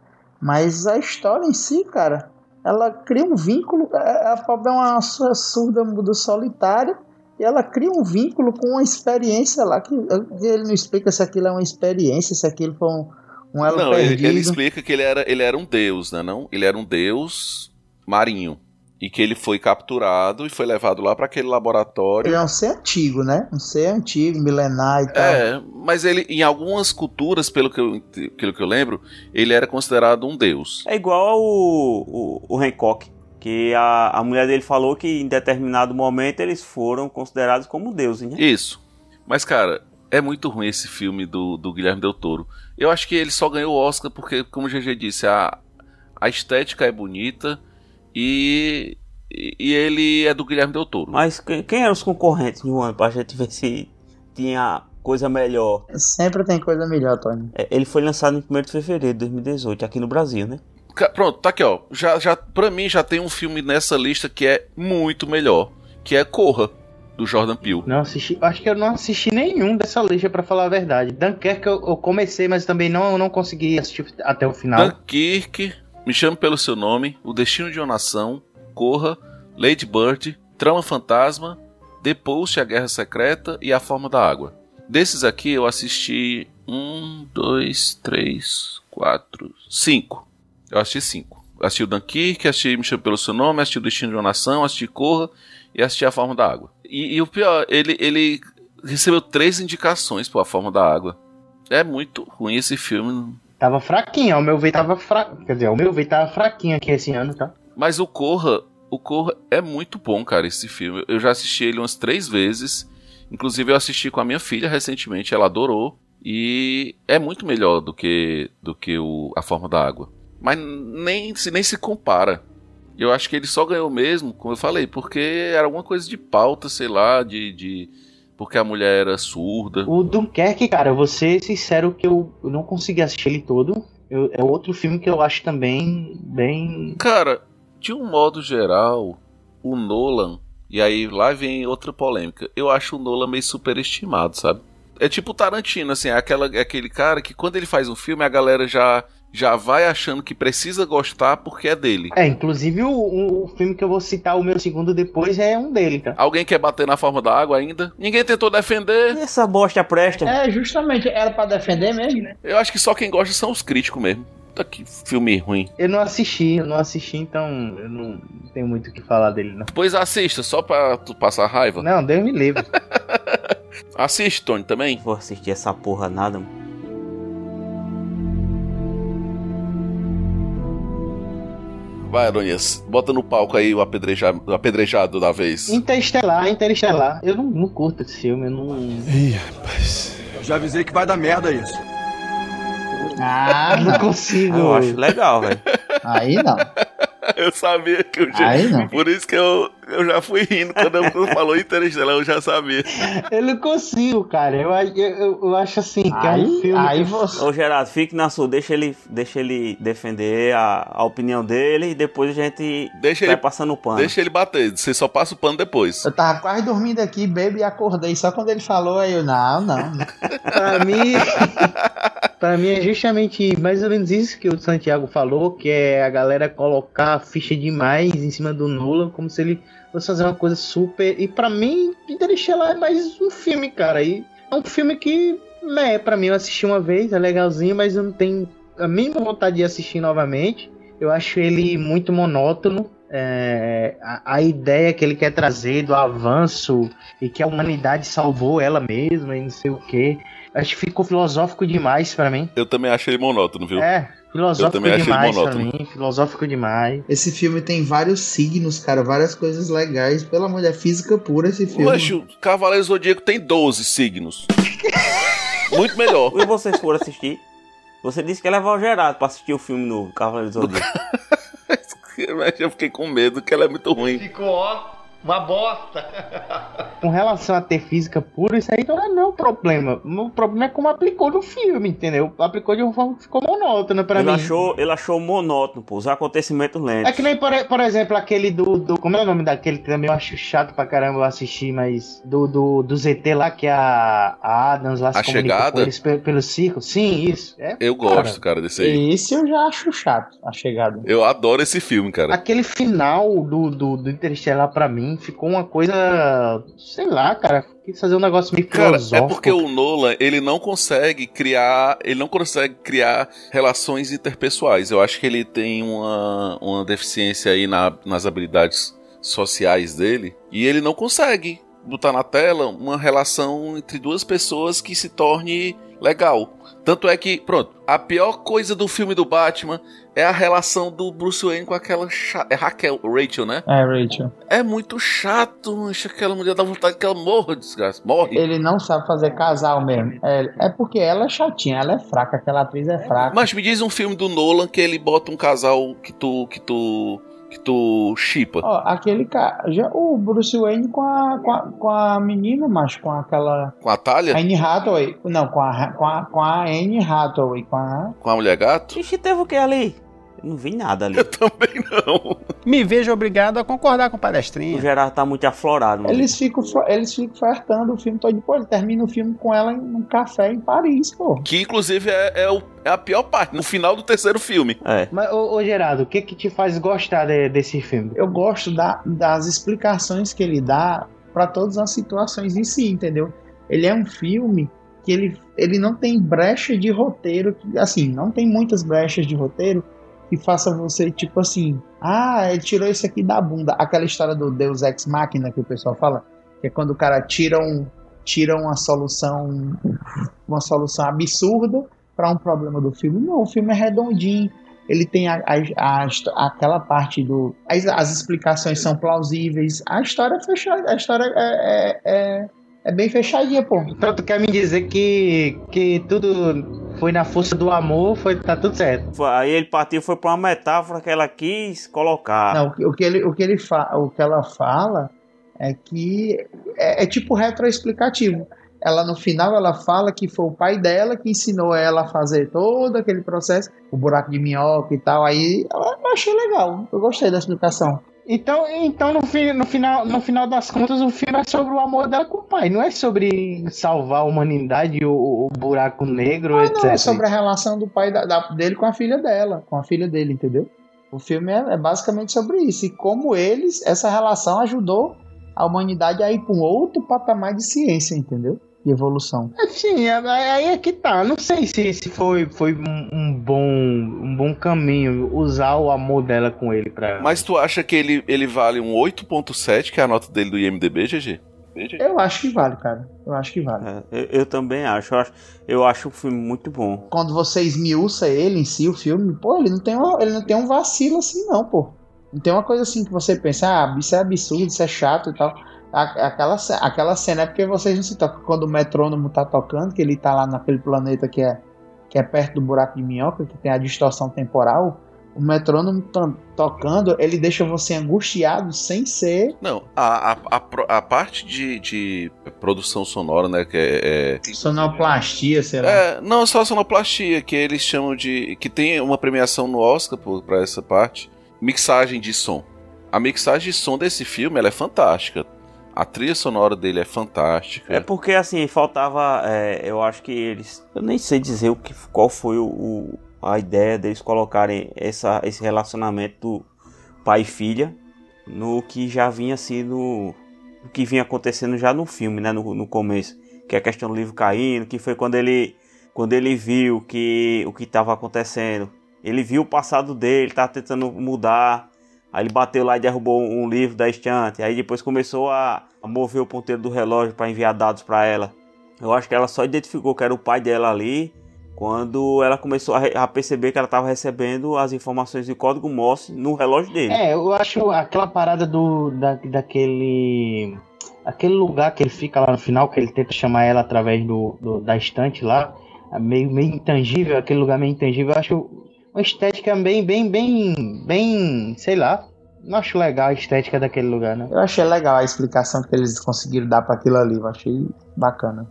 Mas a história em si, cara, ela cria um vínculo. A a pobre é uma su- surda muda solitária. E ela cria um vínculo com uma experiência lá. Que ele não explica se aquilo é uma experiência, se aquilo foi um, um elo não, ele, ele explica que ele era, ele era um deus, né? Não? Ele era um deus marinho. E que ele foi capturado e foi levado lá para aquele laboratório. Ele é um ser antigo, né? Um ser antigo, milenar e tal. É, mas ele, em algumas culturas, pelo que eu, pelo que eu lembro, ele era considerado um deus. É igual ao o, o Hancock, que a, a mulher dele falou que em determinado momento eles foram considerados como deuses, né? Isso. Mas, cara, é muito ruim esse filme do, do Guilherme Del Toro. Eu acho que ele só ganhou o Oscar porque, como o GG disse, a, a estética é bonita e, e ele é do Guilherme Del Toro. Mas quem, quem eram os concorrentes de ano pra gente ver se tinha coisa melhor? Sempre tem coisa melhor, Tony. É, Ele foi lançado em 1 de fevereiro de 2018 aqui no Brasil, né? Pronto, tá aqui, ó. Já, já, pra mim já tem um filme nessa lista que é muito melhor, que é Corra, do Jordan Peele. Não assisti, acho que eu não assisti nenhum dessa lista pra falar a verdade. Dunkirk eu, eu comecei, mas também não, não consegui assistir até o final. Dunkirk, Me Chame Pelo Seu Nome, O Destino de uma Nação, Corra, Lady Bird, Trama Fantasma, The Post, A Guerra Secreta e A Forma da Água. Desses aqui eu assisti um, dois, três, quatro, cinco. Eu assisti cinco. Assisti o Dunkirk, assisti Me Chame Pelo Seu Nome, assisti O Destino de uma Nação, assisti Corra e assisti A Forma da Água. E, e o pior, ele, ele recebeu três indicações por A Forma da Água. É muito ruim esse filme. Tava fraquinho, o meu veio tava fraco. Quer dizer, o meu veio tava fraquinho aqui esse ano, tá? Mas o Corra, o Corra é muito bom, cara, esse filme. Eu já assisti ele umas três vezes. Inclusive eu assisti com a minha filha recentemente, ela adorou. E é muito melhor do que, do que o, A Forma da Água. Mas nem se, nem se compara. Eu acho que ele só ganhou mesmo, como eu falei, porque era alguma coisa de pauta, sei lá, de. de porque a mulher era surda. O Dunkerque, cara, vou ser sincero que eu, eu não consegui assistir ele todo. Eu- é outro filme que eu acho também bem. Cara, de um modo geral, o Nolan. E aí lá vem outra polêmica. Eu acho o Nolan meio superestimado, sabe? É tipo o Tarantino, assim, é, aquela, é aquele cara que quando ele faz um filme a galera já, já vai achando que precisa gostar porque é dele. É, inclusive o, o- filme que eu vou citar, o meu segundo depois, é um dele, tá? Alguém quer bater na forma da água ainda? Ninguém tentou defender. E essa bosta presta? É, justamente, era pra defender mesmo, né? Eu acho que só quem gosta são os críticos mesmo. Tá que filme ruim. Eu não assisti, eu não assisti, então eu não tenho muito o que falar dele, não. Pois assista, só pra tu passar raiva. Não, Deus me livre. Assiste, Tony, também. Vou assistir essa porra nada, mano. Vai, Aronias, bota no palco aí o apedrejado, o apedrejado da vez. Interestelar, Interestelar. Eu não, não curto esse filme, eu não. Ih, rapaz. Já avisei que vai dar merda isso. Ah, não não. consigo. Eu acho legal, velho. Aí não. Eu sabia que eu já. Aí. Por isso que eu, eu já fui rindo quando eu falou Interestelar, eu já sabia. Eu não consigo, cara. Eu, eu, eu, eu acho assim, que é um Aí, filme. aí você. Ô Gerardo, fique na sua, deixa ele, deixa ele defender a, a opinião dele e depois a gente Deixa vai ele, passando o pano. deixa ele bater, você só passa o pano depois. Eu tava quase dormindo aqui, baby, e acordei. Só quando ele falou, aí eu, não, não. não. Pra mim. pra mim é justamente mais ou menos isso que o Santiago falou, que é a galera colocar a ficha demais em cima do Nolan, como se ele fosse fazer uma coisa super. E pra mim, Interestelar é mais um filme, cara. E é um filme que, né, pra mim eu assisti uma vez, é legalzinho, mas eu não tenho a mínima vontade de assistir novamente. Eu acho ele muito monótono. É, a, a ideia que ele quer trazer do avanço e que a humanidade salvou ela mesma e não sei o que. Acho que ficou filosófico demais pra mim. Eu também achei ele monótono, viu? É, filosófico também achei demais pra monótono. mim. Filosófico demais. Esse filme tem vários signos, cara, várias coisas legais. Pelo amor de Deus, é física pura esse filme. Oxe, o Cavaleiro Zodíaco tem 12 signos. Muito melhor. E vocês foram assistir? Você disse que ia levar o Gerardo pra assistir o filme novo, Cavaleiro do Zodíaco. Mas eu fiquei com medo que ela é muito ruim. Ficou, ó, uma bosta. Com relação a ter física pura, isso aí não é não problema. O problema é como aplicou no filme, entendeu? Aplicou de uma forma que ficou monótona pra ele, mim. achou, ele achou monótono, pô, os acontecimentos lentos. É que nem, por, por exemplo, aquele do, do. Como é o nome daquele que também eu acho chato pra caramba eu assistir, mas. Do, do, do ZT lá, que a, a Adams lá se A comunica Chegada? com eles pe- pelo círculo. Sim, isso. É, Eu gosto, cara, desse aí. Esse eu já acho chato, a chegada. Eu adoro esse filme, cara. Aquele final do, do, do Interestelar pra mim ficou uma coisa. Sei lá, cara. Quis fazer um negócio meio Cara, é filosófico. porque o Nolan, ele não consegue criar, ele não consegue criar relações interpessoais. Eu acho que ele tem uma, uma deficiência aí na- nas habilidades sociais dele, e ele não consegue botar na tela uma relação entre duas pessoas que se torne legal. Tanto é que, pronto, a pior coisa do filme do Batman é a relação do Bruce Wayne com aquela cha- é Raquel, Rachel, né? É, Rachel. É muito chato, mancha, aquela mulher dá vontade que ela morra, desgraça. Morre. Ele não sabe fazer casal mesmo. É, é porque ela é chatinha, ela é fraca, aquela atriz é fraca. Mas me diz um filme do Nolan que ele bota um casal que tu que tu que tu chipa. Ó, aquele cara. Já, o Bruce Wayne com a, com a, com a menina, mas com aquela. Com a Talha? A Anne Hathaway. Não, com a, com a, com a Anne Hathaway. Com a. Com a mulher gato? Ixi, teve o que ali? Não vi nada ali. Eu também não. Me vejo obrigado a concordar com o O palestrinha. Gerardo tá muito aflorado. Eles ficam, eles ficam flertando o filme todo. Pô, ele termina o filme com ela em um café em Paris, pô. Que inclusive é, é, o- é a pior parte, no final do terceiro filme. É. Mas, ô, ô, Gerardo, o que que te faz gostar de- desse filme? Eu gosto da- das explicações que ele dá pra todas as situações em si, entendeu? Ele é um filme que ele, ele não tem brecha de roteiro, assim, não tem muitas brechas de roteiro que faça você, tipo assim, ah, ele tirou isso aqui da bunda. Aquela história do Deus Ex Machina que o pessoal fala, que é quando o cara tira, um, tira uma solução uma solução absurda para um problema do filme. Não, o filme é redondinho. Ele tem a, a, a, aquela parte do. As, as, explicações são plausíveis. A história é fechada. A história é, é, é, é bem fechadinha, pô. Então tu quer me dizer que, que tudo foi na força do amor, foi, tá tudo certo. Aí ele partiu, foi pra uma metáfora que ela quis colocar. Não, o que, ele, o que, ele fa, o que ela fala é que é, é tipo retroexplicativo ela no final ela fala que foi o pai dela que ensinou ela a fazer todo aquele processo, o buraco de minhoca e tal. Aí eu achei legal, eu gostei da explicação. Então, então no, fi, no, final, no final das contas, o filme é sobre o amor dela com o pai, não é sobre salvar a humanidade, o, o buraco negro, ah, etc. Não, é sobre a relação do pai da, da, dele com a filha dela, com a filha dele, entendeu? O filme é, é basicamente sobre isso, e como eles, essa relação ajudou a humanidade a ir para um outro patamar de ciência, entendeu? De evolução. Sim, aí é que tá. Não sei se, se foi, foi um, um, bom, um bom caminho usar o amor dela com ele pra. Mas tu acha que ele, ele vale um 8.7, que é a nota dele do IMDB, GG? Eu acho que vale, cara. Eu acho que vale. É, eu, eu, também acho. Eu, acho. eu acho o filme muito bom. Quando você esmiuça ele em si, o filme, pô, ele não tem, uma, ele não tem um vacilo assim, não, pô. Não tem uma coisa assim que você pensa, ah, isso é absurdo, isso é chato e tal aquela, aquela cena é porque vocês não se tocam. Quando o metrônomo tá tocando, que ele tá lá naquele planeta que é, que é perto do buraco de minhoca, que tem a distorção temporal. O metrônomo tocando, ele deixa você angustiado sem ser. Não, a, a, a, a parte de, de produção sonora, né? Que é, é... Sonoplastia, será? É, não, só sonoplastia, que eles chamam de. que tem uma premiação no Oscar para essa parte. Mixagem de som. A mixagem de som desse filme ela é fantástica. A trilha sonora dele é fantástica. É porque assim, faltava. É, eu acho que eles. Eu nem sei dizer o que, qual foi o, o a ideia deles colocarem essa, esse relacionamento do pai e filha no que já vinha sido. O que vinha acontecendo já no filme, né? No, no começo. Que é a questão do livro caindo, que foi quando ele. Quando ele viu que o que estava acontecendo. Ele viu o passado dele, tá tentando mudar Aí ele bateu lá e derrubou um livro da estante. Aí depois começou a, mover o ponteiro do relógio para enviar dados para ela. Eu acho que ela só identificou que era o pai dela ali quando ela começou a, perceber que ela estava recebendo as informações de código Morse no relógio dele. É, eu acho aquela parada do da, daquele aquele lugar que ele fica lá no final que ele tenta chamar ela através do, do da estante lá, meio meio intangível, aquele lugar meio intangível. Eu acho uma estética bem, bem, bem, bem, sei lá. Não acho legal a estética daquele lugar, né? Eu achei legal a explicação que eles conseguiram dar para aquilo ali. Eu achei bacana.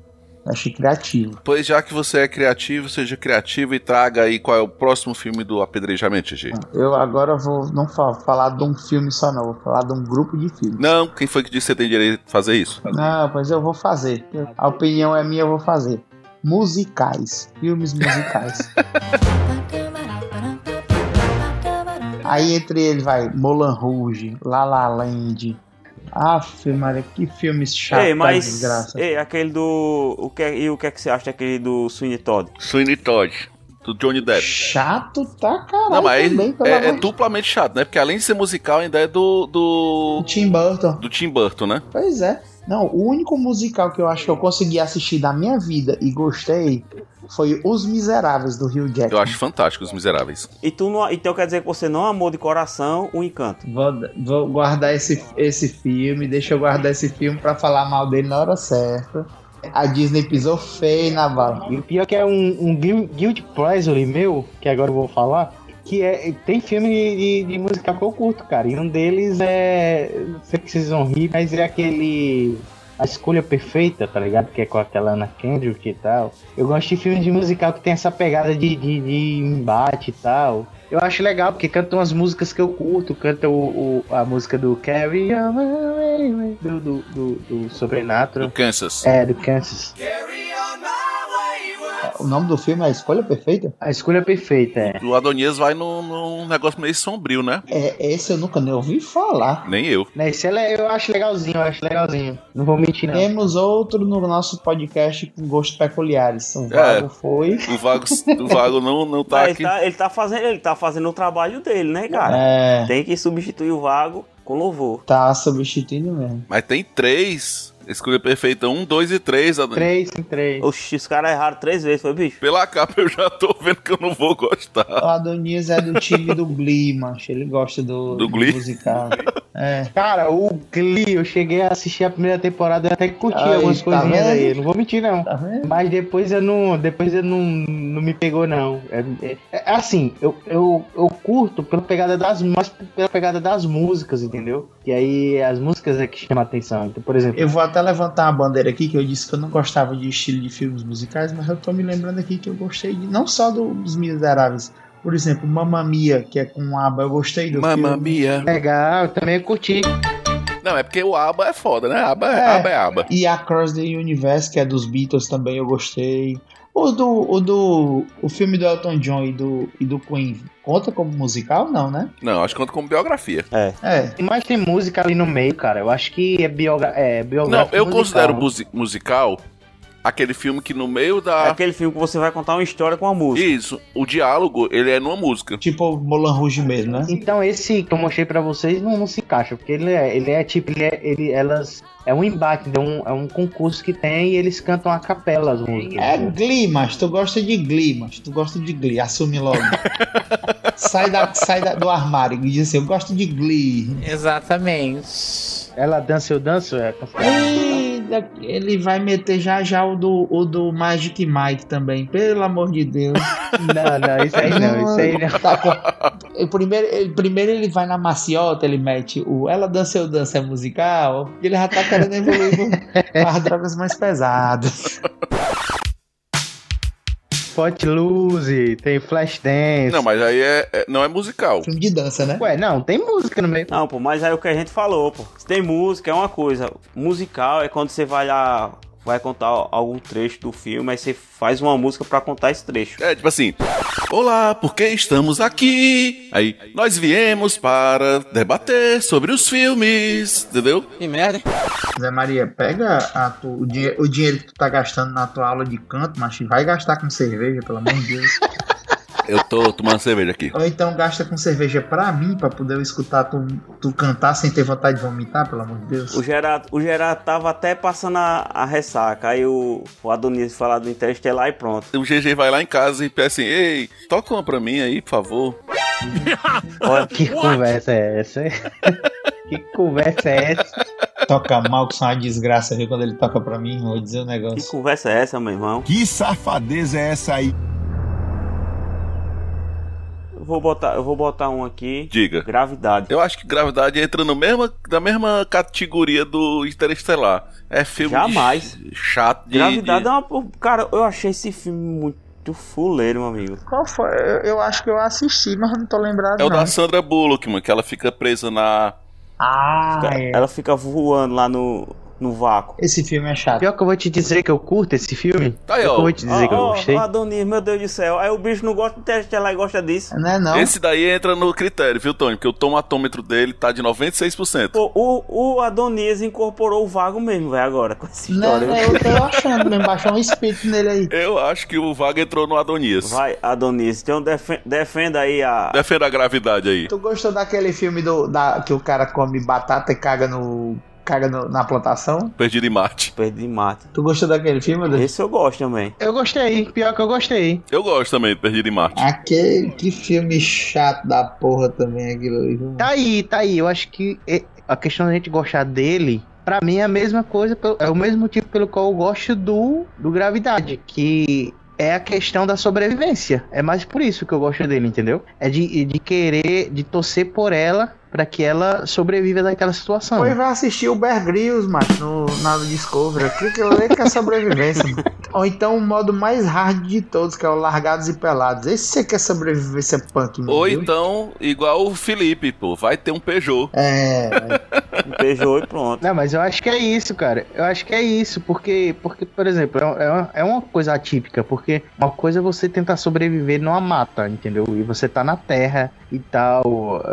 Eu achei criativo. Pois já que você é criativo, seja criativo e traga aí qual é o próximo filme do apedrejamento, G. Eu agora vou não falar de um filme só, não. Vou falar de um grupo de filmes. Não, quem foi que disse que você tem direito de fazer isso? Não, pois eu vou fazer. A opinião é minha, eu vou fazer. Musicais. Filmes musicais. Aí entre eles vai Moulin Rouge, La La Land. Aff, Maria, que filme chato ei, mas, desgraça. Ei, aquele do... O que, e o que é que você acha daquele do Sweeney Todd? Sweeney Todd. Do Johnny Depp. Chato tá caralho. Não, mas também, é, é duplamente chato, né? Porque além de ser musical, ainda é do. Do Tim Burton. Do Tim Burton, né? Pois é. Não, o único musical que eu acho que eu consegui assistir da minha vida e gostei foi Os Miseráveis do Rio Jack. Eu acho fantástico Os Miseráveis. E tu não, então quer dizer que você não amou de coração o Encanto? Vou, vou guardar esse, esse filme, deixa eu guardar esse filme para falar mal dele na hora certa. A Disney pisou feio na bala. E o pior que é um, um Guild Pleasure meu, que agora eu vou falar, que é, tem filme de, de, musical que eu curto, cara. E um deles é. Sei que vocês vão rir, mas é aquele a escolha perfeita, tá ligado? Que é com aquela Ana Kendrick e tal. Eu gosto de filmes de musical que tem essa pegada de, de, de embate e tal. Eu acho legal, porque cantam as músicas que eu curto, canta o, o a música do Carry On do, do, do, do Sobrenatural. Do Kansas. É, do Kansas. Carry on o nome do filme é A Escolha Perfeita? A Escolha Perfeita, é. O Adonias vai num, num negócio meio sombrio, né? É, esse eu nunca nem ouvi falar. Nem eu. Esse é, eu acho legalzinho, eu acho legalzinho. Não vou mentir, não. Temos outro no nosso podcast com gostos peculiares. O Vago é, foi. O Vago, o Vago não, não tá ele aqui. Tá, ele, tá fazendo, ele tá fazendo o trabalho dele, né, cara? É. Tem que substituir o Vago com louvor. Tá substituindo mesmo. Mas tem três Escolha perfeita 1, 2 e 3, Adonis. 3 em 3. Oxi, os caras erraram três vezes, foi, bicho? Pela capa eu já tô vendo que eu não vou gostar. O Adonias é do time do Glee, macho. Ele gosta do, Do Glee? musical. É. Cara, o Glee, eu cheguei a assistir a primeira temporada e até que curti Aí, algumas tá coisinhas vendo? aí. Não vou mentir, não. Tá? Mas depois eu não. Depois eu não, não me pegou, não. É, é- é assim, eu, eu, eu curto pela pegada das mais pela pegada das músicas, entendeu? E aí as músicas é que chamam a atenção. Então, por exemplo, Eu vou até levantar uma bandeira aqui, que eu disse que eu não gostava de estilo de filmes musicais, mas eu tô me lembrando aqui que eu gostei de, não só do- dos Miseráveis. Por exemplo, Mamma Mia, que é com ABBA, eu gostei do Mamma filme. mia. legal, eu também curti. Não, é porque o ABBA é foda, né? ABBA é, É. ABBA é ABBA. E Across the Universe, que é dos Beatles também, eu gostei. O do, o do o filme do Elton John e do, e do Queen conta como musical? Não, né? Não, acho que conta como biografia. É. Mas tem música ali no meio, cara. Eu acho que é, biogra é Não, biográfico. eu musical. considero musi- musical aquele filme que no meio É da. aquele filme que você vai contar uma história com a música. Isso, o diálogo, ele é numa música. Tipo Moulin Rouge mesmo, né? Então esse que eu mostrei pra vocês não, não se encaixa, porque ele é, ele é tipo, ele é, ele, elas é um embate, é um, é um concurso que tem e eles cantam a capela as músicas. É Glee, mas tu gosta de Glee, mas tu gosta de Glee, assume logo. sai da, sai da- do armário e diz assim, eu gosto de Glee. Exatamente. Ela dança, eu danço, é. Ele vai meter já já o do, o do Magic Mike também, pelo amor de Deus. Não, não, isso aí não, isso aí não. Tá com- primeiro, ele, primeiro ele vai na maciota, ele mete o Ela Dança Eu Dança é musical, e ele já tá querendo evoluir com as drogas mais pesadas. Footloose, tem Flashdance. Não, mas aí é, é- não é musical. Filme de dança, né? Ué, não, tem música no meio. Não, pô, mas aí o que a gente falou, pô. Se tem música, é uma coisa. Musical é quando você vai lá, vai contar algum trecho do filme, aí você faz uma música pra contar esse trecho. É tipo assim: Olá, porque estamos aqui? Aí, nós viemos para debater sobre os filmes, entendeu? Que merda. hein? Zé Maria, pega a tu- o, dinhe- o dinheiro que tu tá gastando na tua aula de canto, mas vai gastar com cerveja, pelo amor de Deus. Eu tô tomando cerveja aqui. Ou então gasta com cerveja pra mim, pra poder eu escutar tu, tu cantar sem ter vontade de vomitar, pelo amor de Deus. O Gerard, o Gerard tava até passando a, a ressaca. Aí o, o Adonis falar do Interestelar e pronto. O GG vai lá em casa e pede assim: Ei, toca uma pra mim aí, por favor. Que conversa é essa? que conversa é essa? Toca mal, que são uma desgraça, viu? Quando ele toca pra mim, vou dizer um Que negócio. conversa é essa, meu irmão? Que safadeza é essa aí? Eu vou botar, eu vou botar um aqui. Diga. Gravidade. Eu acho que Gravidade entra no mesma, na mesma categoria do Interestelar. É filme de Jamais. ch- chato de. Gravidade de- é uma. Cara, eu achei esse filme muito fuleiro, meu amigo. Qual foi? Eu, eu acho que eu assisti, mas não tô lembrado. É o não. da Sandra Bullock, mano, que ela fica presa na. Ah, Fica- é. Ela fica voando lá no, no vácuo. Esse filme é chato. Pior que eu vou te dizer que eu curto esse filme. Tá aí, ó. eu vou te dizer que eu ó, gostei. ó, Adonis, meu Deus do céu. Aí o bicho não gosta de Interestelar e gosta disso. Não é não. Esse daí entra no critério, viu, Tony? Porque o tomatômetro dele tá de 96%. Pô, o, o Adonis incorporou o vago mesmo, velho, agora, com essa Não, história. é, eu tô achando mesmo, baixou um espírito nele aí. Eu acho que o Vaga entrou no Adonias. Vai, Adonis, então defe- defenda aí a. Defenda a gravidade aí. Tu gostou daquele filme do, da, que o cara come batata e caga no. Caga no- na plantação? Perdido em Marte. Perdi mate. Tu gostou daquele filme? Adonis? Esse eu gosto também. Eu gostei, pior que eu gostei. Eu gosto também do Perdido em Marte. Aquele que filme chato da porra também aquilo ali. Tá aí, tá aí. Eu acho que é- a questão da gente gostar dele, pra mim é a mesma coisa, pelo- é o mesmo motivo pelo qual eu gosto do, do Gravidade, que é a questão da sobrevivência. É mais por isso que eu gosto dele, entendeu? É de, de querer, de torcer por ela pra que ela sobreviva daquela situação. Depois vai assistir o Bear Grylls, mano, no, na Discovery. Aquilo ali que é sobrevivência, mano. Ou então o modo mais hard de todos, que é o Largados e Pelados. Esse você quer sobrevivência punk, meu Ou Deus. então, igual o Felipe, pô, vai ter um Peugeot. É, Um Peugeot e pronto. Não, mas eu acho que é isso, cara. Eu acho que é isso, porque, porque por exemplo, é, é uma, é uma coisa atípica, porque uma coisa é você tentar sobreviver numa mata, entendeu? E você tá na terra e tal.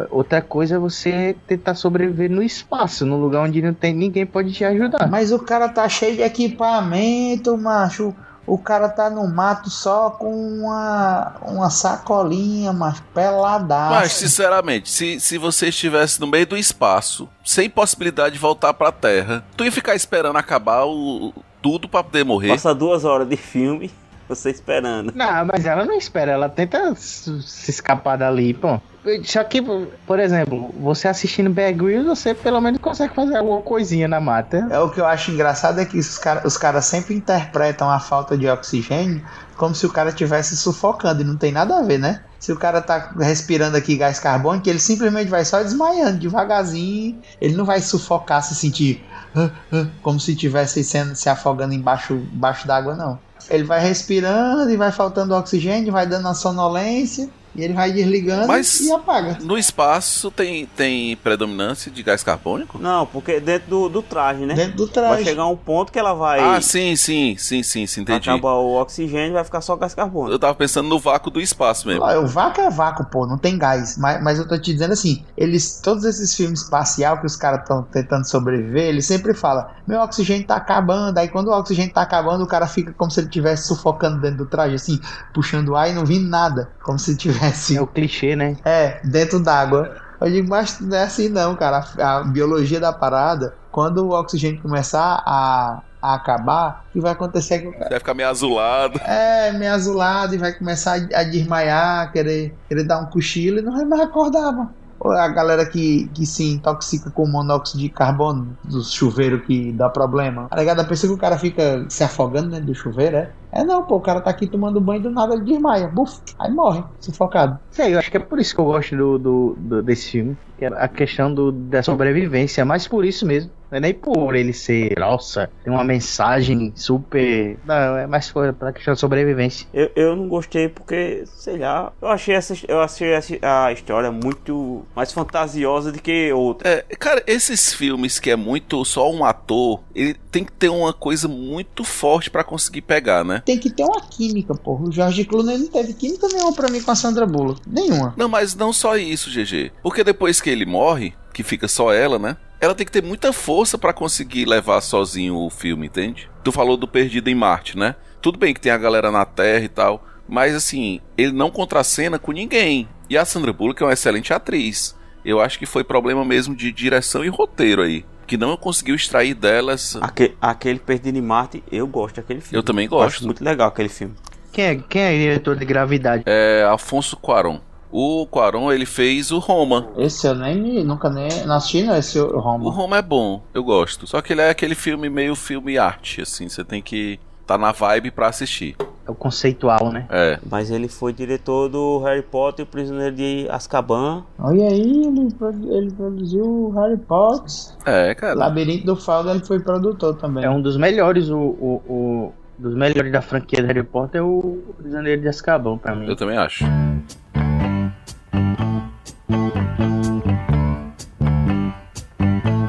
Outra coisa é você tentar sobreviver no espaço, num lugar onde não tem ninguém pode te ajudar. mas o cara tá cheio de equipamento, macho. O cara tá no mato só com uma, uma sacolinha, mas peladaço. Mas, sinceramente, se, se você estivesse no meio do espaço, sem possibilidade de voltar pra Terra, tu ia ficar esperando acabar o, tudo pra poder morrer? Passa duas horas de filme, você esperando. Não, mas ela não espera, ela tenta se escapar dali, pô. Só que, por exemplo, você assistindo Bear Grylls, você pelo menos consegue fazer alguma coisinha na mata. É o que eu acho engraçado é que os caras os caras sempre interpretam a falta de oxigênio como se o cara estivesse sufocando e não tem nada a ver, né? Se o cara tá respirando aqui gás carbônico, ele simplesmente vai só desmaiando devagarzinho, ele não vai sufocar, se sentir ah, ah, como se estivesse se afogando embaixo, embaixo d'água, não. Ele vai respirando e vai faltando oxigênio, vai dando a sonolência e ele vai desligando Mas- e apaga. No espaço tem, tem predominância de gás carbônico? Não, porque dentro do, do traje, né? Dentro do Vai traje. chegar um ponto que ela vai Ah, sim, sim, sim, sim, sim, entendi. acabar o oxigênio e vai ficar só gás carbônico. Eu tava pensando no vácuo do espaço mesmo. Ah, O vácuo é vácuo, pô, não tem gás. Mas, mas eu tô te dizendo assim, eles, todos esses filmes espacial que os caras estão tentando sobreviver, eles sempre falam, meu oxigênio tá acabando. Aí quando o oxigênio tá acabando, o cara fica como se ele estivesse sufocando dentro do traje, assim, puxando ar e não vindo nada. Como se tivesse, É o clichê, né? é, dentro d'água. Eu digo, mas não é assim não, cara. A, a biologia da parada, quando o oxigênio começar a, a acabar, o que vai acontecer é que o cara Vai ficar meio azulado. é, meio azulado e vai começar a, a desmaiar, querer, querer dar um cochilo e não vai mais acordar, mano. A galera que, que se intoxica com monóxido de carbono do chuveiro que dá problema. Tá ligado? A pessoa que o cara fica se afogando dentro do chuveiro, é? É não, pô, o cara tá aqui tomando banho do nada ele desmaia. Buf, aí morre, sufocado. Sei, eu acho que é por isso que eu gosto do, do, do- desse filme. Que é a questão do, da sobrevivência, mas por isso mesmo. Não é nem por ele ser, nossa, tem uma mensagem super. Não, é mais por- pela questão da sobrevivência. Eu, eu não gostei porque, sei lá, eu achei essa, eu achei essa, a história muito mais fantasiosa do que outra. É, cara, esses filmes que é muito só um ator, ele tem que ter uma coisa muito forte pra conseguir pegar, né? Tem que ter uma química, pô. O Jorge Clooney não teve química nenhuma pra mim com a Sandra Bullock. Nenhuma. Não, mas não só isso, GG. Porque depois que ele morre, que fica só ela, né? Ela tem que ter muita força pra conseguir levar sozinho o filme, entende? Tu falou do Perdido em Marte, né? Tudo bem que tem a galera na Terra e tal, mas assim, ele não contracena com ninguém. E a Sandra Bullock é uma excelente atriz. Eu acho que foi problema mesmo de direção e roteiro aí. Que não conseguiu extrair delas. Aquele, aquele Perdido em Marte, eu gosto daquele filme. Eu também Acho gosto. muito legal aquele filme. Quem é, quem é diretor de gravidade? É Afonso Cuarón. O Cuarón, ele fez o Roma. Esse eu nem me- nunca nem não assisti, não, esse o O Roma. Roma é bom, eu gosto. Só que ele é aquele filme meio filme arte, assim. Você tem que tá na vibe pra assistir. É o conceitual, né? É. Mas ele foi diretor do Harry Potter e o Prisioneiro de Azkaban. Olha aí, ele, ele produziu o Harry Potter. É, cara. Labirinto do Fauno, ele foi produtor também. É um dos melhores, o. o, o- dos melhores da franquia do Harry Potter é o Prisioneiro de Azkaban, pra mim. Eu também acho.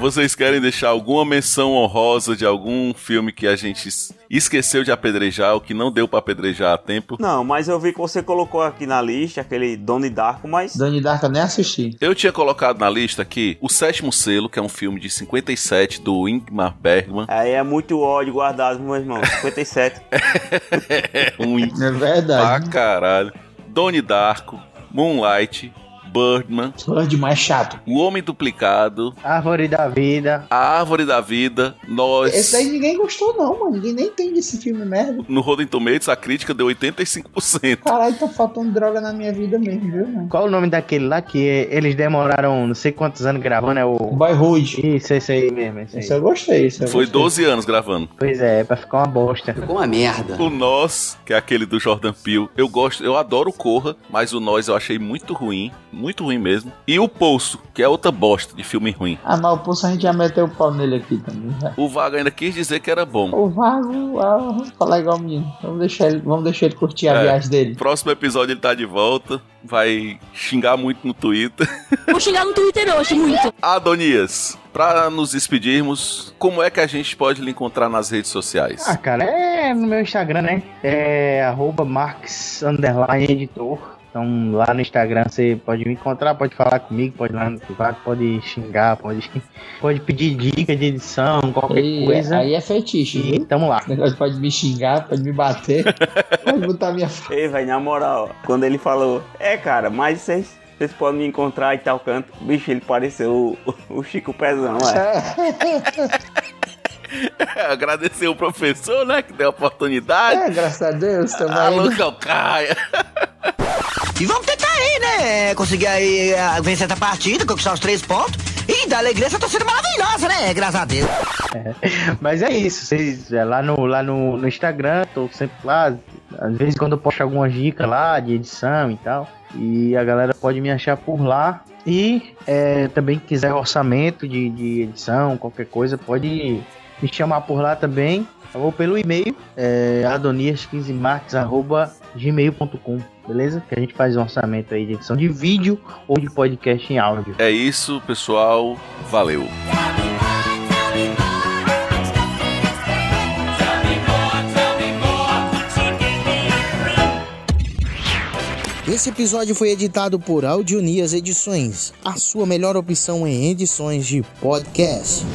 Vocês querem deixar alguma menção honrosa de algum filme que a gente es- esqueceu de apedrejar ou que não deu pra apedrejar a tempo? Não, mas eu vi que você colocou aqui na lista aquele Donnie Darko, mas Donnie Darko eu nem assisti. Eu tinha colocado na lista aqui O Sétimo Selo, que é um filme de 57 do Ingmar Bergman. aí é muito ódio guardado, meu irmão. 57. É ruim É pra verdade. caralho. Donnie Darko, Moonlight, Birdman, Foi demais chato. O Homem Duplicado, Árvore da Vida. A Árvore da Vida, Nós. Esse daí ninguém gostou, não, mano. Ninguém nem entende esse filme merda. No Rotten Tomatoes, a crítica deu 85%. Caralho, tá faltando droga na minha vida mesmo, viu, mano? Qual o nome daquele lá que eles demoraram não sei quantos anos gravando? É o. Boyhood. Isso, esse aí mesmo. Esse aí. Esse eu gostei. Esse eu Foi gostei. 12 anos gravando. Pois é, pra ficar uma bosta. O Nós, que é aquele do Jordan Peele, eu gosto, eu adoro o Corra, mas o Nós eu achei muito ruim, muito ruim mesmo. E o Poço, que é outra bosta de filme ruim. Ah, mas o Pulso a gente já meteu o pau nele aqui também. Já. O Vaga ainda quis dizer que era bom. O Vago, ah, falar igual o menino. Vamos deixar ele, vamos deixar ele curtir a É. viagem dele. Próximo episódio ele tá de volta, vai xingar muito no Twitter. Vou xingar no Twitter hoje, muito. Adonias, pra nos despedirmos, como é que a gente pode lhe encontrar nas redes sociais? Ah, cara, é no meu Instagram, né? É arroba Marx editor. Então lá no Instagram você pode me encontrar, pode falar comigo, pode ir lá no privado, pode xingar, pode, pode pedir dica de edição, qualquer Aí, coisa. aí é fetiche. E viu? tamo lá. Pode me xingar, pode me bater, pode botar minha Ei, velho, na moral, quando ele falou, é, cara, mas vocês. Vocês podem me encontrar e tal canto. Bicho, ele pareceu o, o Chico Pezão, é. Agradecer o professor, né, que deu a oportunidade. É, graças a Deus, tamo Alô. Calcaia. E vamos tentar aí, né? Conseguir aí ah, vencer essa partida, conquistar os três pontos. E da alegria essa torcida maravilhosa, né? Graças a Deus. Mas é isso, vocês é, lá, no, lá no, no Instagram, tô sempre lá. Às vezes quando eu posto alguma dica lá de edição e tal. E a galera pode me achar por lá. E é, também quiser orçamento de, de edição, qualquer coisa, pode me chamar por lá também. Ou pelo e-mail, é, adonias15marques.gmail.com, beleza? Que a gente faz um orçamento aí de edição de vídeo ou de podcast em áudio. É isso, pessoal. Valeu. Esse episódio foi editado por Audionias Edições, a sua melhor opção em edições de podcast.